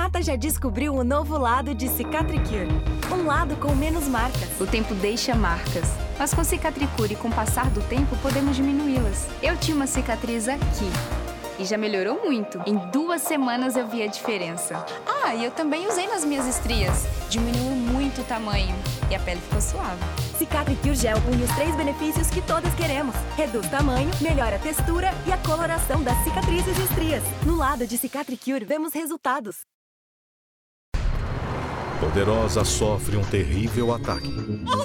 Renata já descobriu o novo lado de Cicatricure. Um lado com menos marcas. O tempo deixa marcas, mas com Cicatricure, com o passar do tempo, podemos diminuí-las. Eu tinha uma cicatriz aqui. E já melhorou muito. Em duas semanas eu vi a diferença. Ah, e eu também usei nas minhas estrias. Diminuiu muito o tamanho e a pele ficou suave. Cicatricure Gel une os três benefícios que todas queremos. Reduz tamanho, melhora a textura e a coloração das cicatrizes e estrias. No lado de Cicatricure, vemos resultados. Poderosa sofre um terrível ataque.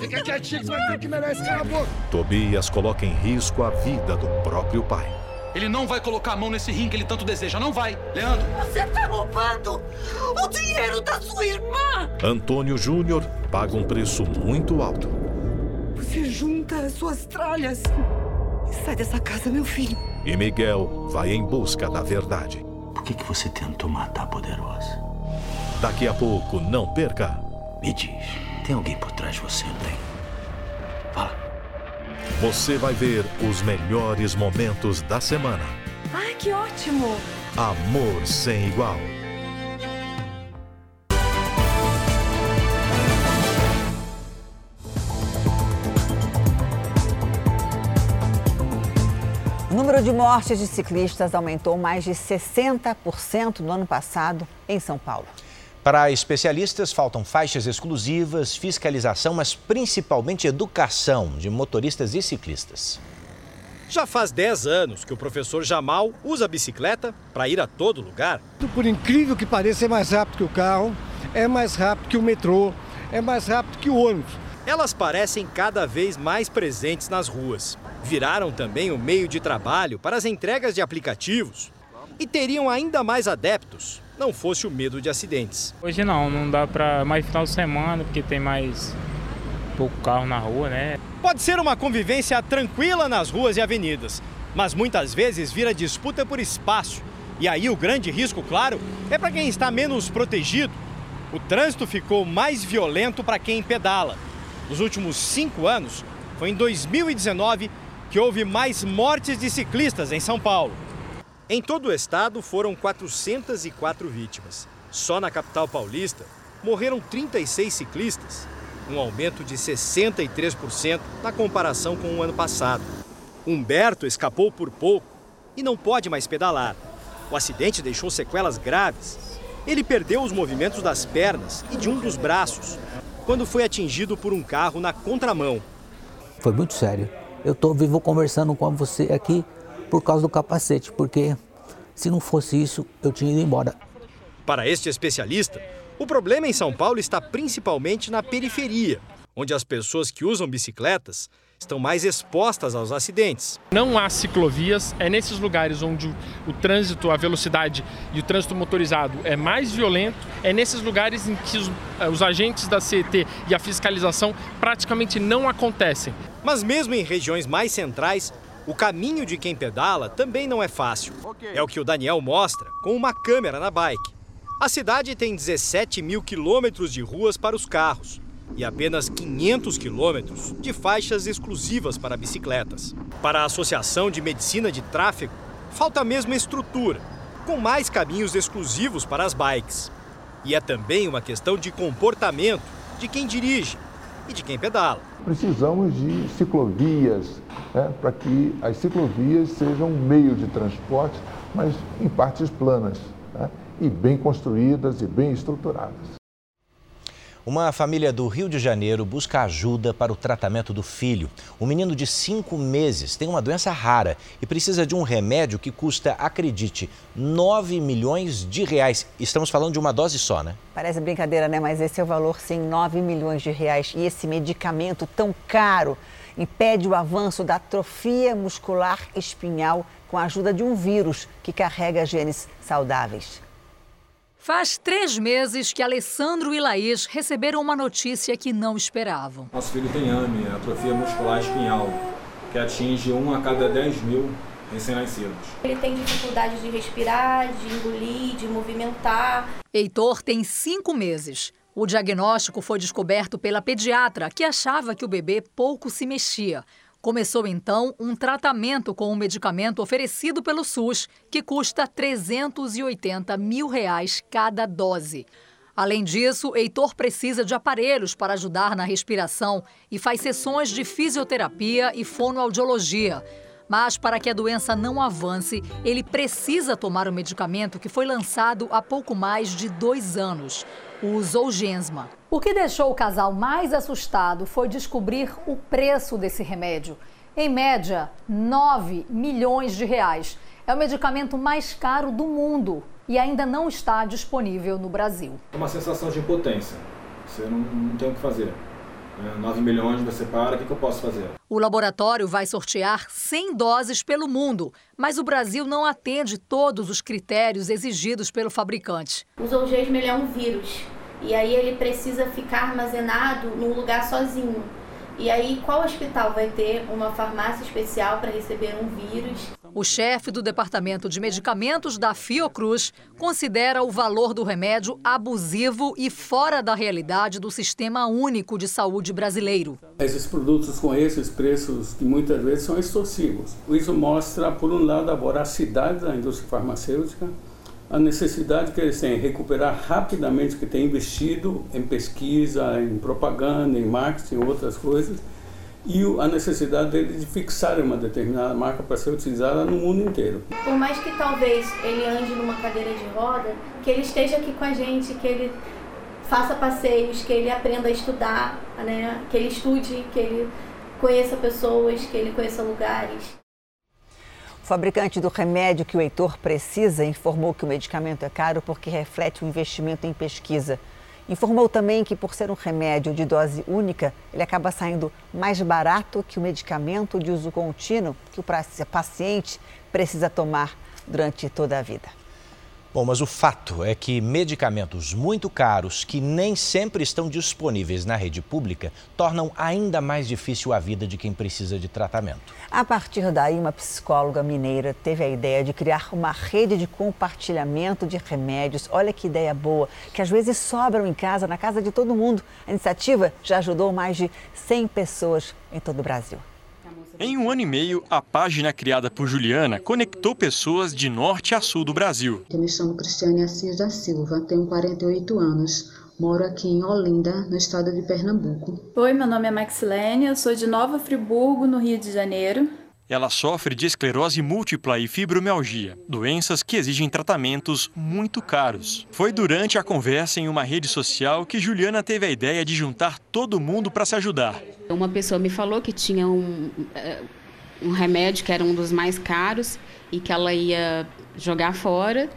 Fica quietinho que você vai ter que melhorar esse cara boca. Tobias coloca em risco a vida do próprio pai. Ele não vai colocar a mão nesse rim que ele tanto deseja, não vai. Leandro! Você tá roubando o dinheiro da sua irmã! Antônio Júnior paga um preço muito alto. Você junta as suas tralhas e sai dessa casa, meu filho. E Miguel vai em busca da verdade. Por que, que você tentou matar a Poderosa? Daqui a pouco, não perca. Me diz, tem alguém por trás de você, não tem? Fala. Você vai ver os melhores momentos da semana. Ai, que ótimo! Amor sem igual. O número de mortes de ciclistas aumentou mais de 60% no ano passado em São Paulo. Para especialistas, faltam faixas exclusivas, fiscalização, mas principalmente educação de motoristas e ciclistas. Já faz 10 anos que o professor Jamal usa a bicicleta para ir a todo lugar. Por incrível que pareça, é mais rápido que o carro, é mais rápido que o metrô, é mais rápido que o ônibus. Elas parecem cada vez mais presentes nas ruas. Viraram também o meio de trabalho para as entregas de aplicativos e teriam ainda mais adeptos, não fosse o medo de acidentes. Hoje não, não dá para mais final de semana, porque tem mais pouco carro na rua, né? Pode ser uma convivência tranquila nas ruas e avenidas, mas muitas vezes vira disputa por espaço. E aí o grande risco, claro, é para quem está menos protegido. O trânsito ficou mais violento para quem pedala. Nos últimos cinco anos, foi em 2019 que houve mais mortes de ciclistas em São Paulo. Em todo o estado foram 404 vítimas. Só na capital paulista morreram 36 ciclistas, um aumento de 63% na comparação com o ano passado. Humberto escapou por pouco e não pode mais pedalar. O acidente deixou sequelas graves. Ele perdeu os movimentos das pernas e de um dos braços quando foi atingido por um carro na contramão. Foi muito sério. Eu estou vivo conversando com você aqui por causa do capacete, porque se não fosse isso, eu tinha ido embora. Para este especialista, o problema em São Paulo está principalmente na periferia, onde as pessoas que usam bicicletas estão mais expostas aos acidentes. Não há ciclovias, é nesses lugares onde o, o, trânsito, a velocidade e o trânsito motorizado é mais violento, é nesses lugares em que os, os agentes da CET e a fiscalização praticamente não acontecem. Mas mesmo em regiões mais centrais, o caminho de quem pedala também não é fácil. É o que o Daniel mostra com uma câmera na bike. A cidade tem 17 mil quilômetros de ruas para os carros e apenas 500 quilômetros de faixas exclusivas para bicicletas. Para a Associação de Medicina de Tráfego, falta mesmo estrutura, com mais caminhos exclusivos para as bikes. E é também uma questão de comportamento de quem dirige e de quem pedala. Precisamos de ciclovias, né, para que as ciclovias sejam um meio de transporte, mas em partes planas, né, e bem construídas e bem estruturadas. Uma família do Rio de Janeiro busca ajuda para o tratamento do filho. O menino de cinco meses tem uma doença rara e precisa de um remédio que custa, acredite, 9 milhões de reais. Estamos falando de uma dose só, né? Parece brincadeira, né? Mas esse é o valor, sim, 9 milhões de reais. E esse medicamento tão caro impede o avanço da atrofia muscular espinhal com a ajuda de um vírus que carrega genes saudáveis. Faz três meses que Alessandro e Laís receberam uma notícia que não esperavam. Nosso filho tem AME, atrofia muscular espinhal, que atinge um a cada 10 mil recém-nascidos. Ele tem dificuldade de respirar, de engolir, de movimentar. Heitor tem cinco meses. O diagnóstico foi descoberto pela pediatra, que achava que o bebê pouco se mexia. Começou então um tratamento com um medicamento oferecido pelo SUS, que custa 380 mil reais cada dose. Além disso, Heitor precisa de aparelhos para ajudar na respiração e faz sessões de fisioterapia e fonoaudiologia. Mas para que a doença não avance, ele precisa tomar o medicamento que foi lançado há pouco mais de dois anos, o Zolgensma. O que deixou o casal mais assustado foi descobrir o preço desse remédio. Em média, 9 milhões de reais. É o medicamento mais caro do mundo e ainda não está disponível no Brasil. É uma sensação de impotência. Você não, não tem o que fazer. 9 milhões você para, o que, que eu posso fazer? O laboratório vai sortear 100 doses pelo mundo, mas o Brasil não atende todos os critérios exigidos pelo fabricante. O Zolgensma é um vírus e aí ele precisa ficar armazenado num lugar sozinho. E aí, qual hospital vai ter uma farmácia especial para receber um vírus? O chefe do Departamento de Medicamentos da Fiocruz considera o valor do remédio abusivo e fora da realidade do Sistema Único de Saúde brasileiro. Esses produtos com esses preços que muitas vezes são extorsivos. Isso mostra, por um lado, a voracidade da indústria farmacêutica, a necessidade que eles têm de recuperar rapidamente o que têm investido em pesquisa, em propaganda, em marketing, outras coisas, e a necessidade deles de fixar uma determinada marca para ser utilizada no mundo inteiro. Por mais que talvez ele ande numa cadeira de roda, que ele esteja aqui com a gente, que ele faça passeios, que ele aprenda a estudar, né? que ele estude, que ele conheça pessoas, que ele conheça lugares. O fabricante do remédio que o Heitor precisa informou que o medicamento é caro porque reflete o um investimento em pesquisa. Informou também que, por ser um remédio de dose única, ele acaba saindo mais barato que o medicamento de uso contínuo que o paciente precisa tomar durante toda a vida. Bom, mas o fato é que medicamentos muito caros, que nem sempre estão disponíveis na rede pública, tornam ainda mais difícil a vida de quem precisa de tratamento. A partir daí, uma psicóloga mineira teve a ideia de criar uma rede de compartilhamento de remédios. Olha que ideia boa, que às vezes sobram em casa, na casa de todo mundo. A iniciativa já ajudou mais de 100 pessoas em todo o Brasil. Em um ano e meio, a página criada por Juliana conectou pessoas de norte a sul do Brasil. Eu me chamo Cristiane Assis da Silva, tenho 48 anos. Moro aqui em Olinda, no estado de Pernambuco. Oi, meu nome é Maxilene, eu sou de Nova Friburgo, no Rio de Janeiro. Ela sofre de esclerose múltipla e fibromialgia, doenças que exigem tratamentos muito caros. Foi durante a conversa em uma rede social que Juliana teve a ideia de juntar todo mundo para se ajudar. Uma pessoa me falou que tinha um, eh, um remédio que era um dos mais caros e que ela ia jogar fora.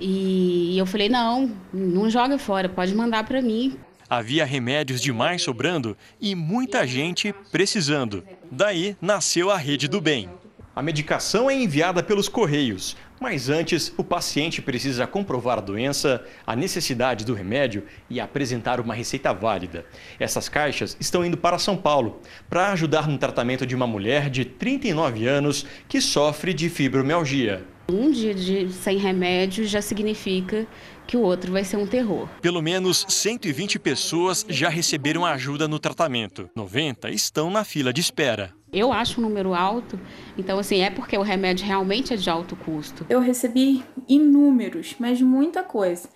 E eu falei: não, não joga fora, pode mandar para mim. Havia remédios demais sobrando e muita gente precisando. Daí nasceu a Rede do Bem. A medicação é enviada pelos correios, mas antes o paciente precisa comprovar a doença, a necessidade do remédio e apresentar uma receita válida. Essas caixas estão indo para São Paulo para ajudar no tratamento de uma mulher de 39 anos que sofre de fibromialgia. Um dia de sem remédio já significa que o outro vai ser um terror. Pelo menos 120 pessoas já receberam ajuda no tratamento. 90 estão na fila de espera. Eu acho um número alto, então assim, é porque o remédio realmente é de alto custo. Eu recebi inúmeros, mas muita coisa,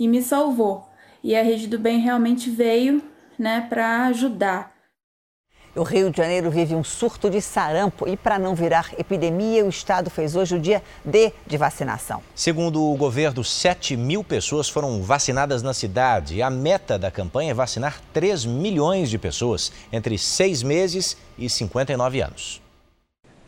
e me salvou. E a Rede do Bem realmente veio, né, para ajudar. O Rio de Janeiro vive um surto de sarampo e, para não virar epidemia, o Estado fez hoje o dia D de vacinação. Segundo o governo, 7 mil pessoas foram vacinadas na cidade. A meta da campanha é vacinar 3 milhões de pessoas entre 6 meses e 59 anos.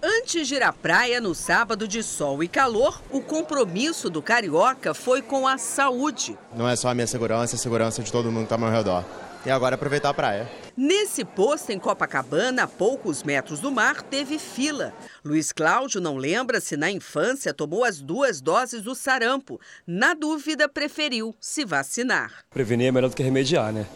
Antes de ir à praia no sábado de sol e calor, o compromisso do carioca foi com a saúde. Não é só a minha segurança, é a segurança de todo mundo que está ao meu redor. E agora aproveitar a praia. Nesse posto em Copacabana, a poucos metros do mar, teve fila. Luiz Cláudio não lembra se na infância tomou as duas doses do sarampo. Na dúvida, preferiu se vacinar. Prevenir é melhor do que remediar, né?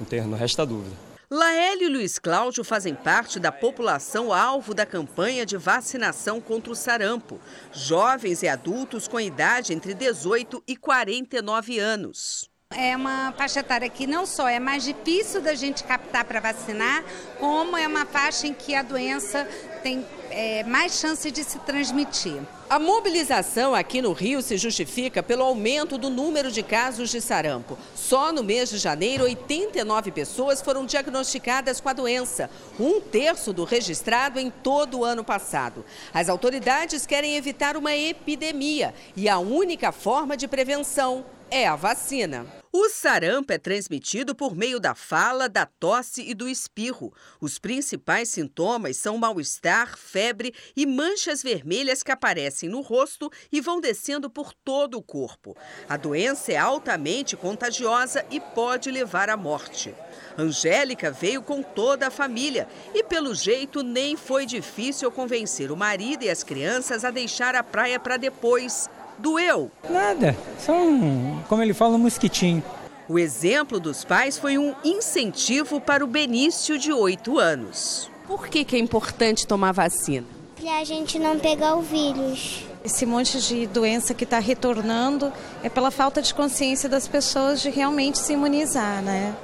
Não, tem, não resta dúvida. Laélio e Luiz Cláudio fazem parte da população alvo da campanha de vacinação contra o sarampo. Jovens e adultos com idade entre 18 e 49 anos. É uma faixa etária que não só é mais difícil da gente captar para vacinar, como é uma faixa em que a doença tem é, mais chance de se transmitir. A mobilização aqui no Rio se justifica pelo aumento do número de casos de sarampo. Só no mês de janeiro, 89 pessoas foram diagnosticadas com a doença, um terço do registrado em todo o ano passado. As autoridades querem evitar uma epidemia e a única forma de prevenção é a vacina. O sarampo é transmitido por meio da fala, da tosse e do espirro. Os principais sintomas são mal-estar, febre e manchas vermelhas que aparecem no rosto e vão descendo por todo o corpo. A doença é altamente contagiosa e pode levar à morte. Angélica veio com toda a família e, pelo jeito, nem foi difícil convencer o marido e as crianças a deixar a praia para depois. Doeu? Nada, só um, como ele fala, um mosquitinho. O exemplo dos pais foi um incentivo para o Benício de 8 anos. Por que, que é importante tomar vacina? Para a gente não pegar o vírus. Esse monte de doença que está retornando é pela falta de consciência das pessoas de realmente se imunizar, né?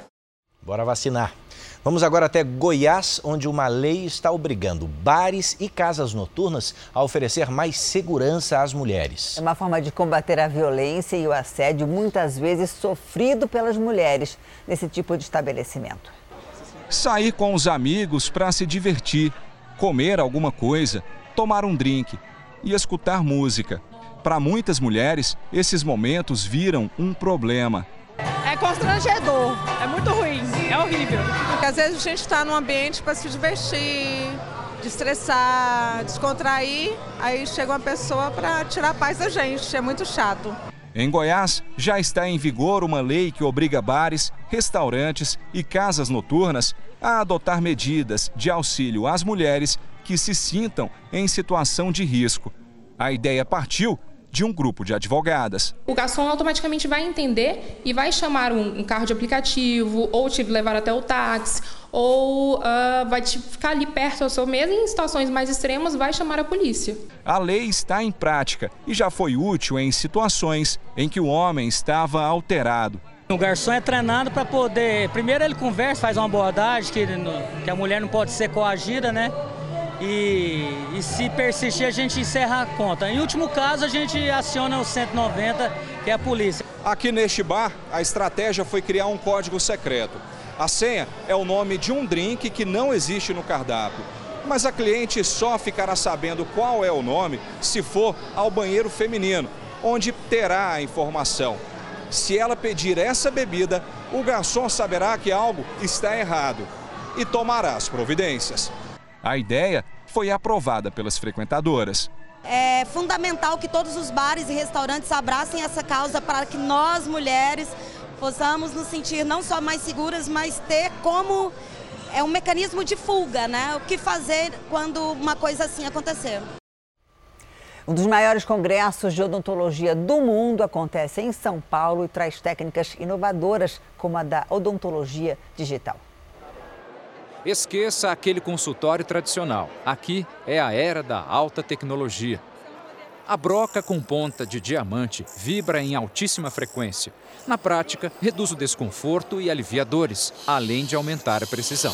Bora vacinar. Vamos agora até Goiás, onde uma lei está obrigando bares e casas noturnas a oferecer mais segurança às mulheres. É uma forma de combater a violência e o assédio, muitas vezes sofrido pelas mulheres nesse tipo de estabelecimento. Sair com os amigos para se divertir, comer alguma coisa, tomar um drink e escutar música. Para muitas mulheres, esses momentos viram um problema. É constrangedor, é muito ruim, é horrível. Porque às vezes a gente está num ambiente para se divertir, destressar, descontrair, aí chega uma pessoa para tirar a paz da gente, é muito chato. Em Goiás, já está em vigor uma lei que obriga bares, restaurantes e casas noturnas a adotar medidas de auxílio às mulheres que se sintam em situação de risco. A ideia partiu de um grupo de advogadas. O garçom automaticamente vai entender e vai chamar um, um carro de aplicativo, ou te levar até o táxi, ou uh, vai te ficar ali perto ao seu mesmo em situações mais extremas, vai chamar a polícia. A lei está em prática e já foi útil em situações em que o homem estava alterado. O garçom é treinado para poder. Primeiro ele conversa, faz uma abordagem que, que a mulher não pode ser coagida, né? E, e, se persistir, a gente encerra a conta. Em último caso, a gente aciona o 190, que é a polícia. Aqui neste bar, a estratégia foi criar um código secreto. A senha é o nome de um drink que não existe no cardápio. Mas a cliente só ficará sabendo qual é o nome se for ao banheiro feminino, onde terá a informação. Se ela pedir essa bebida, o garçom saberá que algo está errado e tomará as providências. A ideia foi aprovada pelas frequentadoras. É fundamental que todos os bares e restaurantes abracem essa causa para que nós, mulheres, possamos nos sentir não só mais seguras, mas ter como é um mecanismo de fuga, né? O que fazer quando uma coisa assim acontecer. Um dos maiores congressos de odontologia do mundo acontece em São Paulo e traz técnicas inovadoras como a da odontologia digital. Esqueça aquele consultório tradicional. Aqui é a era da alta tecnologia. A broca com ponta de diamante vibra em altíssima frequência. Na prática, reduz o desconforto e alivia dores, além de aumentar a precisão.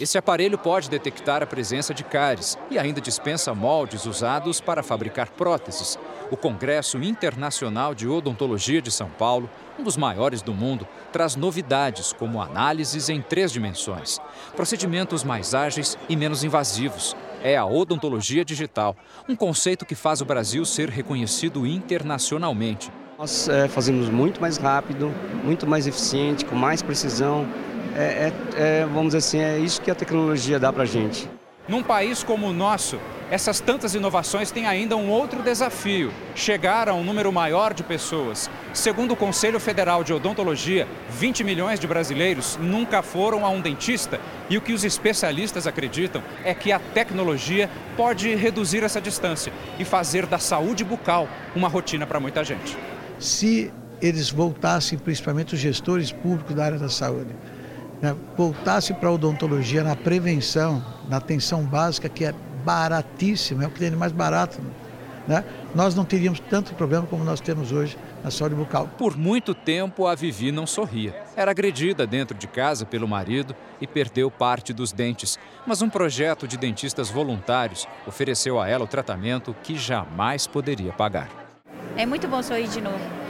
Esse aparelho pode detectar a presença de cáries e ainda dispensa moldes usados para fabricar próteses. O Congresso Internacional de Odontologia de São Paulo, um dos maiores do mundo, traz novidades como análises em três dimensões, procedimentos mais ágeis e menos invasivos. É a odontologia digital, um conceito que faz o Brasil ser reconhecido internacionalmente. Nós é, fazemos muito mais rápido, muito mais eficiente, com mais precisão é, é, é, vamos dizer assim, é isso que a tecnologia dá para a gente. Num país como o nosso, essas tantas inovações têm ainda um outro desafio: chegar a um número maior de pessoas. Segundo o Conselho Federal de Odontologia, 20 milhões de brasileiros nunca foram a um dentista. E o que os especialistas acreditam é que a tecnologia pode reduzir essa distância e fazer da saúde bucal uma rotina para muita gente. Se eles voltassem, principalmente os gestores públicos da área da saúde, né, voltasse para a odontologia na prevenção, na atenção básica, que é baratíssima, é o que tem de mais barato. Né? Nós não teríamos tanto problema como nós temos hoje na saúde bucal. Por muito tempo, a Vivi não sorria. Era agredida dentro de casa pelo marido e perdeu parte dos dentes. Mas um projeto de dentistas voluntários ofereceu a ela o tratamento que jamais poderia pagar. É muito bom sorrir de novo.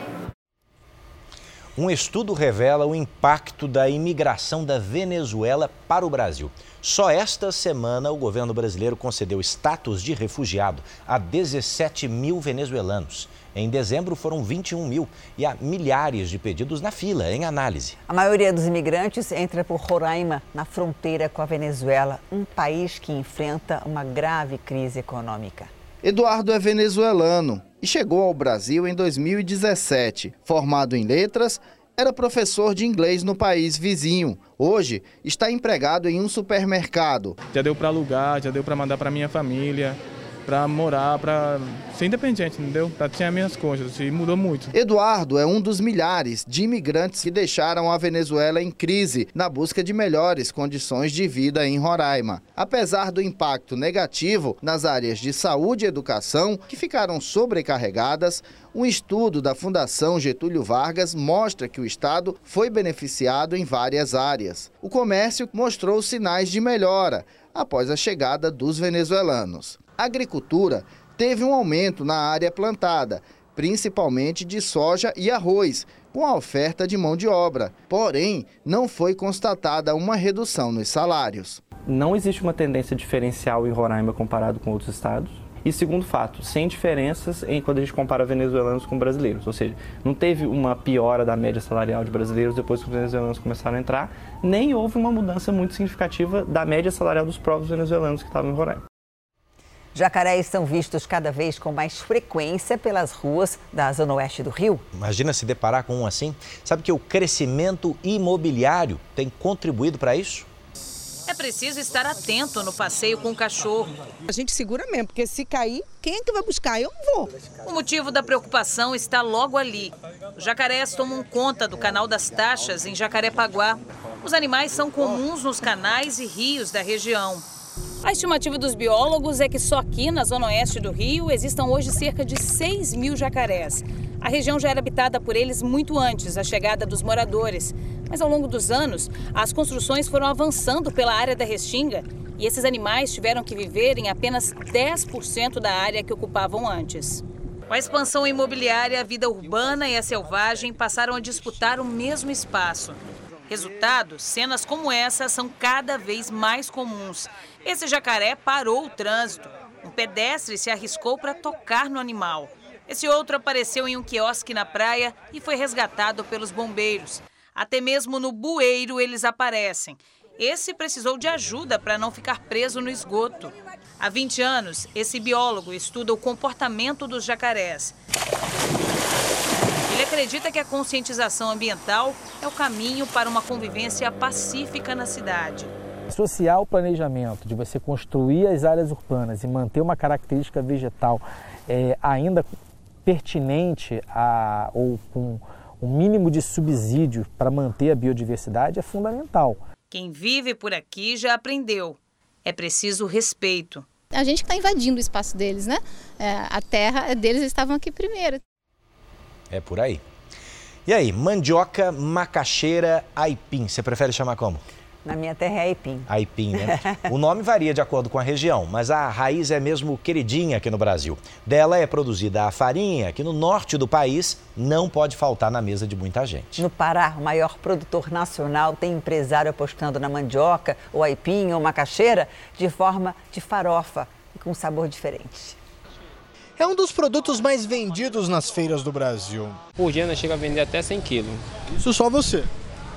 Um estudo revela o impacto da imigração da Venezuela para o Brasil. Só esta semana, o governo brasileiro concedeu status de refugiado a 17 mil venezuelanos. Em dezembro, foram 21 mil e há milhares de pedidos na fila, em análise. A maioria dos imigrantes entra por Roraima, na fronteira com a Venezuela, um país que enfrenta uma grave crise econômica. Eduardo é venezuelano e chegou ao Brasil em 2017. Formado em letras, era professor de inglês no país vizinho. Hoje está empregado em um supermercado. Já deu para alugar, já deu para mandar para minha família para morar, para ser independente, entendeu? Para ter as minhas coisas e mudou muito. Eduardo é um dos milhares de imigrantes que deixaram a Venezuela em crise na busca de melhores condições de vida em Roraima. Apesar do impacto negativo nas áreas de saúde e educação, que ficaram sobrecarregadas, um estudo da Fundação Getúlio Vargas mostra que o Estado foi beneficiado em várias áreas. O comércio mostrou sinais de melhora após a chegada dos venezuelanos. Agricultura teve um aumento na área plantada, principalmente de soja e arroz, com a oferta de mão de obra. Porém, não foi constatada uma redução nos salários. Não existe uma tendência diferencial em Roraima comparado com outros estados. E segundo fato, sem diferenças em quando a gente compara venezuelanos com brasileiros, ou seja, não teve uma piora da média salarial de brasileiros depois que os venezuelanos começaram a entrar, nem houve uma mudança muito significativa da média salarial dos próprios venezuelanos que estavam em Roraima. Jacarés são vistos cada vez com mais frequência pelas ruas da zona oeste do Rio. Imagina se deparar com um assim. Sabe que o crescimento imobiliário tem contribuído para isso? É preciso estar atento no passeio com o cachorro. A gente segura mesmo, porque se cair, quem é que vai buscar? Eu não vou. O motivo da preocupação está logo ali. Os jacarés tomam conta do canal das taxas em Jacarepaguá. Os animais são comuns nos canais e rios da região. A estimativa dos biólogos é que só aqui na zona oeste do Rio existam hoje cerca de 6 mil jacarés. A região já era habitada por eles muito antes da chegada dos moradores, mas ao longo dos anos as construções foram avançando pela área da Restinga e esses animais tiveram que viver em apenas 10% da área que ocupavam antes. Com a expansão imobiliária, a vida urbana e a selvagem passaram a disputar o mesmo espaço. Resultado: cenas como essa são cada vez mais comuns. Esse jacaré parou o trânsito. Um pedestre se arriscou para tocar no animal. Esse outro apareceu em um quiosque na praia e foi resgatado pelos bombeiros. Até mesmo no bueiro eles aparecem. Esse precisou de ajuda para não ficar preso no esgoto. Há 20 anos, esse biólogo estuda o comportamento dos jacarés. Ele acredita que a conscientização ambiental é o caminho para uma convivência pacífica na cidade. Associar o planejamento de você construir as áreas urbanas e manter uma característica vegetal é, ainda pertinente a, ou com o um mínimo de subsídio para manter a biodiversidade é fundamental. Quem vive por aqui já aprendeu. É preciso respeito. A gente que está invadindo o espaço deles, né? É, a terra deles estavam aqui primeiro. É por aí. E aí, mandioca, macaxeira, aipim, você prefere chamar como? Na minha terra é aipim. Aipim, né? o nome varia de acordo com a região, mas a raiz é mesmo queridinha aqui no Brasil. Dela é produzida a farinha, que no norte do país não pode faltar na mesa de muita gente. No Pará, o maior produtor nacional tem empresário apostando na mandioca, ou aipim, ou macaxeira, de forma de farofa e com sabor diferente. É um dos produtos mais vendidos nas feiras do Brasil. Por dia nós chega a vender até 100 quilos. Isso só você?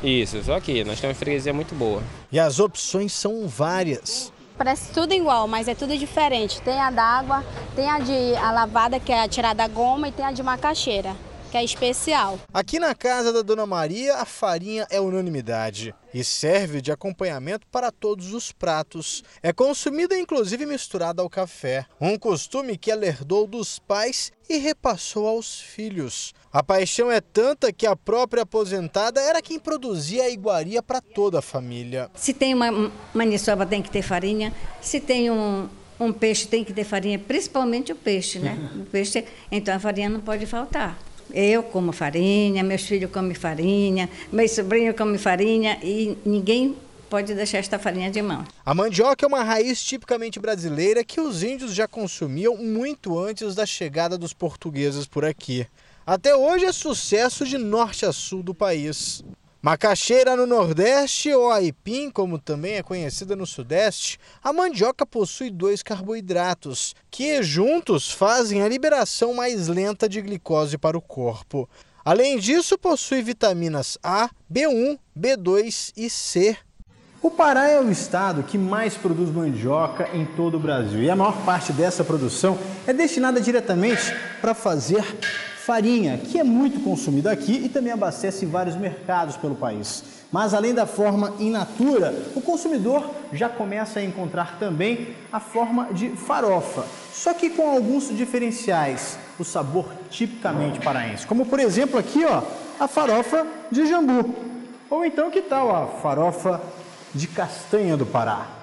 Isso, só que nós temos uma freguesia muito boa. E as opções são várias. Parece tudo igual, mas é tudo diferente. Tem a d'água, tem a de a lavada, que é a tirada da goma, e tem a de macaxeira que é especial. Aqui na casa da Dona Maria, a farinha é unanimidade e serve de acompanhamento para todos os pratos. É consumida inclusive misturada ao café, um costume que ela herdou dos pais e repassou aos filhos. A paixão é tanta que a própria aposentada era quem produzia a iguaria para toda a família. Se tem uma maniçoba, tem que ter farinha. Se tem um, um peixe, tem que ter farinha, principalmente o peixe, né? O peixe, então a farinha não pode faltar. Eu como farinha, meus filhos comem farinha, meus sobrinhos comem farinha e ninguém pode deixar esta farinha de mão. A mandioca é uma raiz tipicamente brasileira que os índios já consumiam muito antes da chegada dos portugueses por aqui. Até hoje é sucesso de norte a sul do país. Macaxeira no Nordeste ou aipim, como também é conhecida no Sudeste, a mandioca possui dois carboidratos, que juntos fazem a liberação mais lenta de glicose para o corpo. Além disso, possui vitaminas A, B1, B2 e C. O Pará é o estado que mais produz mandioca em todo o Brasil e a maior parte dessa produção é destinada diretamente para fazer farinha, que é muito consumida aqui e também abastece vários mercados pelo país. Mas além da forma in natura, o consumidor já começa a encontrar também a forma de farofa, só que com alguns diferenciais, o sabor tipicamente paraense, como por exemplo aqui, ó, a farofa de jambu. Ou então que tal a farofa de castanha do Pará?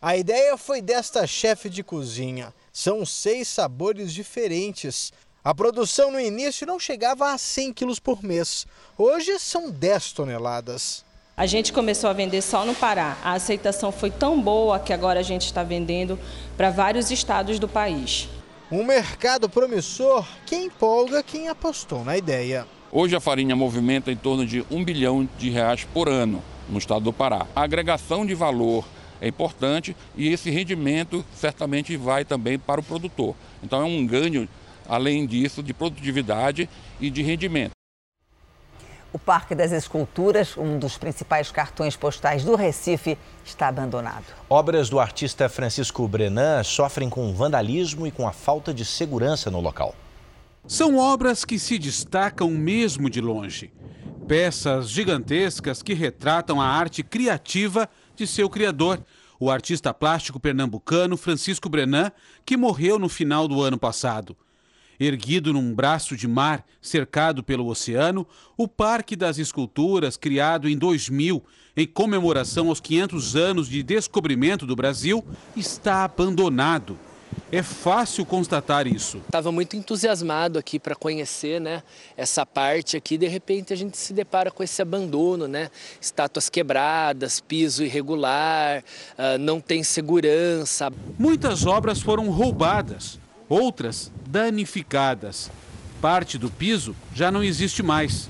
A ideia foi desta chefe de cozinha. São seis sabores diferentes, a produção no início não chegava a 100 quilos por mês. Hoje são 10 toneladas. A gente começou a vender só no Pará. A aceitação foi tão boa que agora a gente está vendendo para vários estados do país. Um mercado promissor que empolga quem apostou na ideia. Hoje a farinha movimenta em torno de um bilhão de reais por ano no estado do Pará. A agregação de valor é importante e esse rendimento certamente vai também para o produtor. Então é um ganho além disso, de produtividade e de rendimento. O Parque das Esculturas, um dos principais cartões postais do Recife, está abandonado. Obras do artista Francisco Brenan sofrem com vandalismo e com a falta de segurança no local. São obras que se destacam mesmo de longe. Peças gigantescas que retratam a arte criativa de seu criador, o artista plástico pernambucano Francisco Brenan, que morreu no final do ano passado. Erguido num braço de mar cercado pelo oceano, o Parque das Esculturas, criado em 2000 em comemoração aos 500 anos de descobrimento do Brasil, está abandonado. É fácil constatar isso. Estava muito entusiasmado aqui para conhecer, né, essa parte aqui. De repente a gente se depara com esse abandono, né, estátuas quebradas, piso irregular, uh, não tem segurança. Muitas obras foram roubadas outras danificadas. Parte do piso já não existe mais.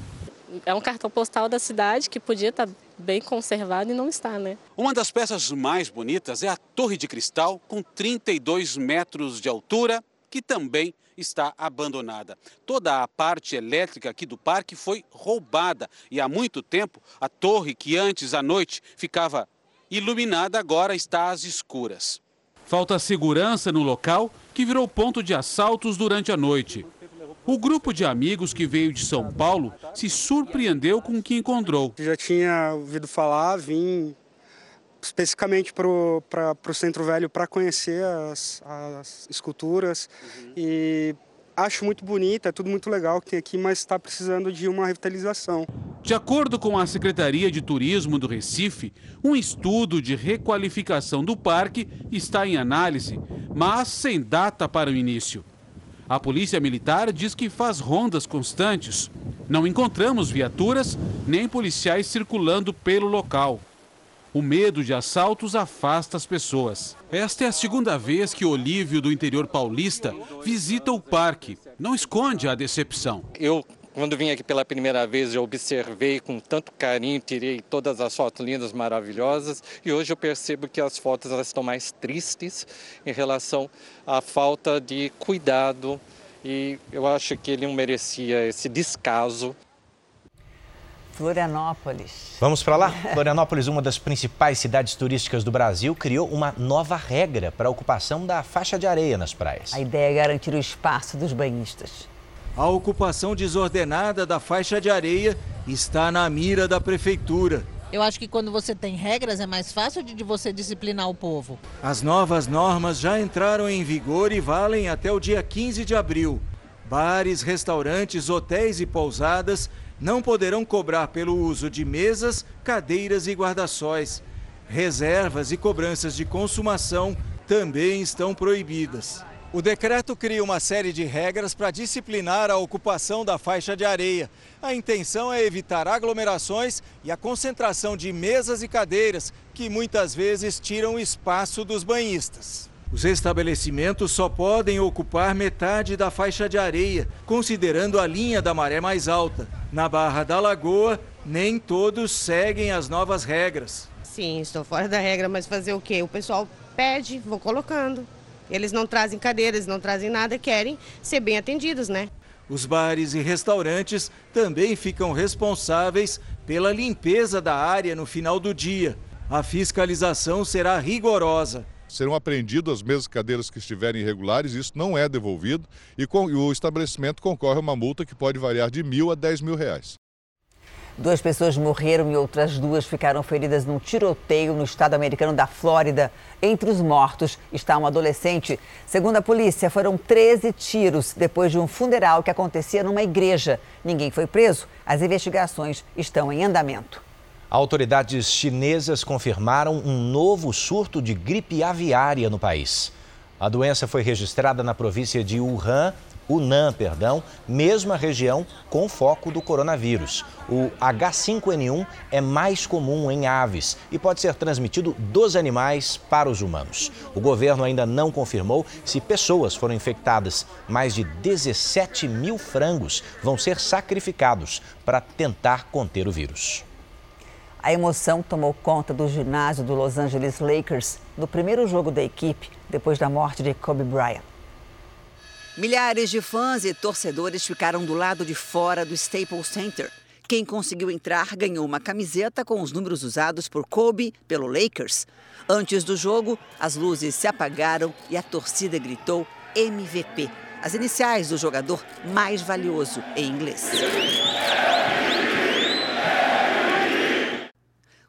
É um cartão postal da cidade que podia estar bem conservado e não está, né? Uma das peças mais bonitas é a Torre de Cristal, com 32 metros de altura, que também está abandonada. Toda a parte elétrica aqui do parque foi roubada e há muito tempo a torre que antes à noite ficava iluminada agora está às escuras. Falta segurança no local, que virou ponto de assaltos durante a noite. O grupo de amigos que veio de São Paulo se surpreendeu com o que encontrou. Já tinha ouvido falar, vim especificamente para o Centro Velho para conhecer as, as esculturas uhum. e acho muito bonita, é tudo muito legal que tem aqui, mas está precisando de uma revitalização. De acordo com a Secretaria de Turismo do Recife, um estudo de requalificação do parque está em análise, mas sem data para o início. A Polícia Militar diz que faz rondas constantes. Não encontramos viaturas nem policiais circulando pelo local. O medo de assaltos afasta as pessoas. Esta é a segunda vez que Olívio, do interior paulista, visita o parque. Não esconde a decepção. Eu quando vim aqui pela primeira vez, eu observei com tanto carinho, tirei todas as fotos lindas, maravilhosas, e hoje eu percebo que as fotos elas estão mais tristes em relação à falta de cuidado, e eu acho que ele não merecia esse descaso. Florianópolis. Vamos para lá? Florianópolis, uma das principais cidades turísticas do Brasil, criou uma nova regra para a ocupação da faixa de areia nas praias. A ideia é garantir o espaço dos banhistas. A ocupação desordenada da faixa de areia está na mira da prefeitura. Eu acho que quando você tem regras é mais fácil de você disciplinar o povo. As novas normas já entraram em vigor e valem até o dia 15 de abril. Bares, restaurantes, hotéis e pousadas não poderão cobrar pelo uso de mesas, cadeiras e guarda-sóis. Reservas e cobranças de consumação também estão proibidas. O decreto cria uma série de regras para disciplinar a ocupação da faixa de areia. A intenção é evitar aglomerações e a concentração de mesas e cadeiras, que muitas vezes tiram espaço dos banhistas. Os estabelecimentos só podem ocupar metade da faixa de areia, considerando a linha da maré mais alta. Na Barra da Lagoa, nem todos seguem as novas regras. Sim, estou fora da regra, mas fazer o quê? O pessoal pede, vou colocando. Eles não trazem cadeiras, não trazem nada, querem ser bem atendidos, né? Os bares e restaurantes também ficam responsáveis pela limpeza da área no final do dia. A fiscalização será rigorosa. Serão apreendidas as mesmas cadeiras que estiverem irregulares, isso não é devolvido e, com, e o estabelecimento concorre a uma multa que pode variar de mil a dez mil reais. Duas pessoas morreram e outras duas ficaram feridas num tiroteio no estado americano da Flórida. Entre os mortos está um adolescente. Segundo a polícia, foram 13 tiros depois de um funeral que acontecia numa igreja. Ninguém foi preso. As investigações estão em andamento. Autoridades chinesas confirmaram um novo surto de gripe aviária no país. A doença foi registrada na província de Wuhan Hunan, perdão, mesma região com foco do coronavírus. O H5N1 é mais comum em aves e pode ser transmitido dos animais para os humanos. O governo ainda não confirmou se pessoas foram infectadas. Mais de 17 mil frangos vão ser sacrificados para tentar conter o vírus. A emoção tomou conta do ginásio do Los Angeles Lakers no primeiro jogo da equipe depois da morte de Kobe Bryant. Milhares de fãs e torcedores ficaram do lado de fora do Staples Center. Quem conseguiu entrar ganhou uma camiseta com os números usados por Kobe pelo Lakers. Antes do jogo, as luzes se apagaram e a torcida gritou MVP, as iniciais do jogador mais valioso em inglês.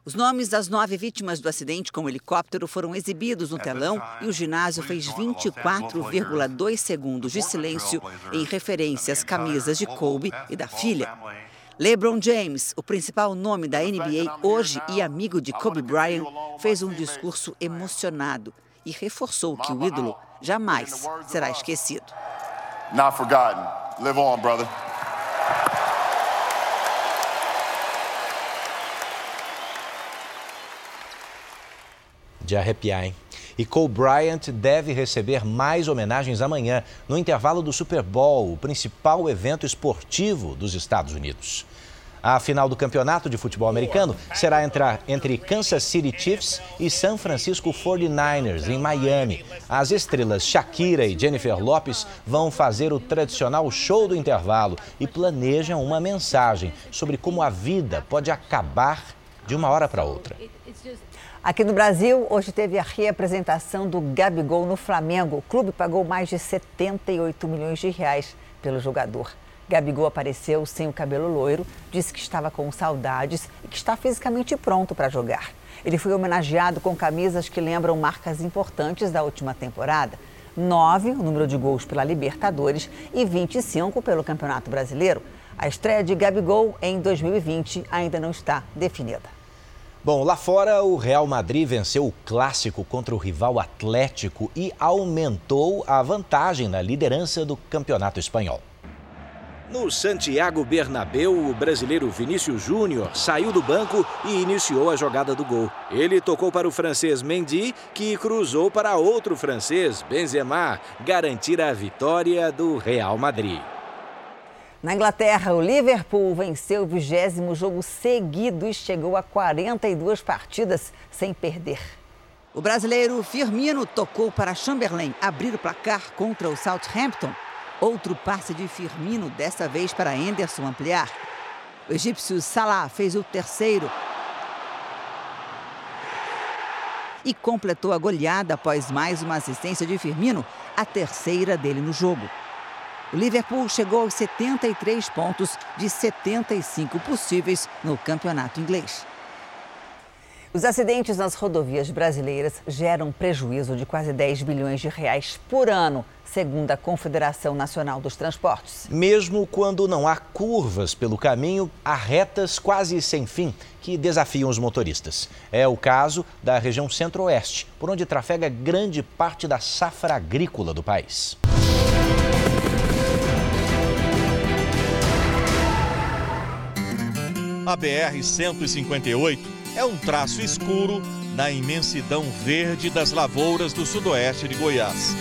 Os nomes das nove vítimas do acidente com o helicóptero foram exibidos no telão e o ginásio fez 24,2 segundos de silêncio em referência às camisas de Kobe e da filha. LeBron James, o principal nome da NBA hoje e amigo de Kobe Bryant, fez um discurso emocionado e reforçou que o ídolo jamais será esquecido. Not forgotten. Live on, brother. De arrepiar, hein? E Cole Bryant deve receber mais homenagens amanhã, no intervalo do Super Bowl, o principal evento esportivo dos Estados Unidos. A final do campeonato de futebol americano será entre Kansas City Chiefs e San Francisco 49ers, em Miami. As estrelas Shakira e Jennifer Lopes vão fazer o tradicional show do intervalo e planejam uma mensagem sobre como a vida pode acabar de uma hora para outra. Aqui no Brasil, hoje teve a reapresentação do Gabigol no Flamengo. O clube pagou mais de 78 milhões de reais pelo jogador. Gabigol apareceu sem o cabelo loiro, disse que estava com saudades e que está fisicamente pronto para jogar. Ele foi homenageado com camisas que lembram marcas importantes da última temporada. 9 o número de gols pela Libertadores e 25 pelo Campeonato Brasileiro. A estreia de Gabigol em 2020 ainda não está definida. Bom, lá fora, o Real Madrid venceu o clássico contra o rival Atlético e aumentou a vantagem na liderança do campeonato espanhol. No Santiago Bernabéu, o brasileiro Vinícius Júnior saiu do banco e iniciou a jogada do gol. Ele tocou para o francês Mendy, que cruzou para outro francês, Benzema, garantir a vitória do Real Madrid. Na Inglaterra, o Liverpool venceu o vigésimo jogo seguido e chegou a 42 partidas sem perder. O brasileiro Firmino tocou para Chamberlain abrir o placar contra o Southampton. Outro passe de Firmino, dessa vez para Anderson ampliar. O egípcio Salah fez o terceiro. E completou a goleada após mais uma assistência de Firmino, a terceira dele no jogo. O Liverpool chegou aos 73 pontos de 75 possíveis no campeonato inglês. Os acidentes nas rodovias brasileiras geram prejuízo de quase 10 bilhões de reais por ano, segundo a Confederação Nacional dos Transportes. Mesmo quando não há curvas pelo caminho, há retas quase sem fim que desafiam os motoristas. É o caso da região centro-oeste, por onde trafega grande parte da safra agrícola do país. A BR-158 é um traço escuro na imensidão verde das lavouras do sudoeste de Goiás.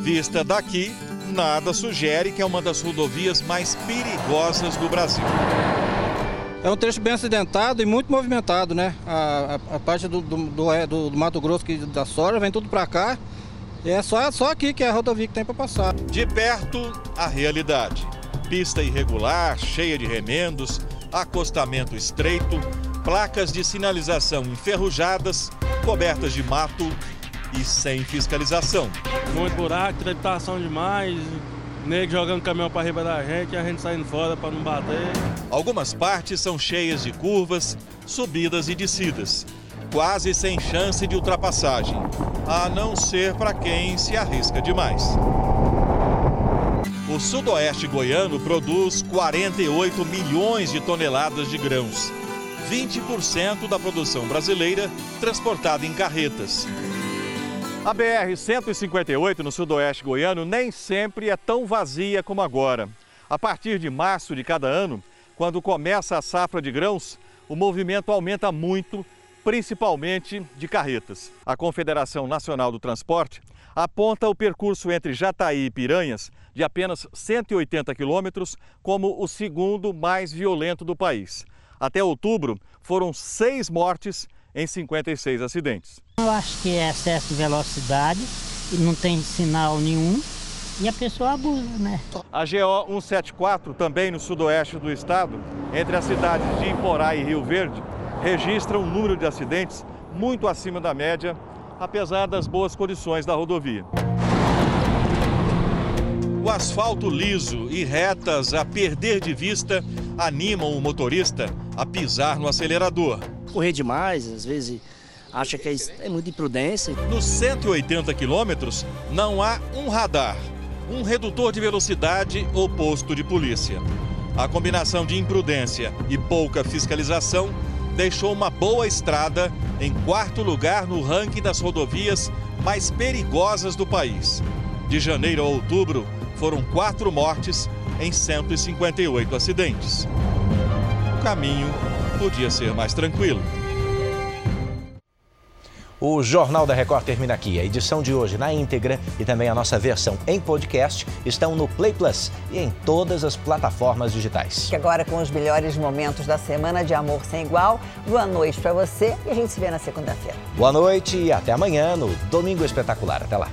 Vista daqui, nada sugere que é uma das rodovias mais perigosas do Brasil. É um trecho bem acidentado e muito movimentado, né? A, a, a parte do, do, do, é, do, Mato Grosso que da soja vem tudo para cá. E é só, só aqui que é a rodovia que tem para passar. De perto, a realidade. Pista irregular, cheia de remendos, acostamento estreito, placas de sinalização enferrujadas, cobertas de mato e sem fiscalização. Muito buraco, tramitação demais, nego jogando caminhão para riba da gente e a gente saindo fora para não bater. Algumas partes são cheias de curvas, subidas e descidas, quase sem chance de ultrapassagem, a não ser para quem se arrisca demais. O sudoeste goiano produz 48 milhões de toneladas de grãos, 20% da produção brasileira transportada em carretas. A BR-158 no sudoeste goiano nem sempre é tão vazia como agora. A partir de março de cada ano, quando começa a safra de grãos, o movimento aumenta muito, principalmente de carretas. A Confederação Nacional do Transporte aponta o percurso entre Jataí e Piranhas, de apenas 180 quilômetros, como o segundo mais violento do país. Até outubro, foram seis mortes em 56 acidentes. Eu acho que é excesso de velocidade, não tem sinal nenhum e a pessoa abusa, né? A GO 174, também no sudoeste do estado, entre as cidades de Iporá e Rio Verde, registra um número de acidentes muito acima da média apesar das boas condições da rodovia. O asfalto liso e retas a perder de vista animam o motorista a pisar no acelerador. Correr demais, às vezes acha que é, é muita imprudência. Nos 180 quilômetros não há um radar, um redutor de velocidade ou posto de polícia. A combinação de imprudência e pouca fiscalização deixou uma boa estrada em quarto lugar no ranking das rodovias mais perigosas do país. De janeiro a outubro, foram quatro mortes em 158 acidentes. O caminho podia ser mais tranquilo. O Jornal da Record termina aqui. A edição de hoje na íntegra e também a nossa versão em podcast estão no Play Plus e em todas as plataformas digitais. Que agora com os melhores momentos da semana de amor sem igual. Boa noite para você e a gente se vê na segunda-feira. Boa noite e até amanhã no Domingo Espetacular. Até lá.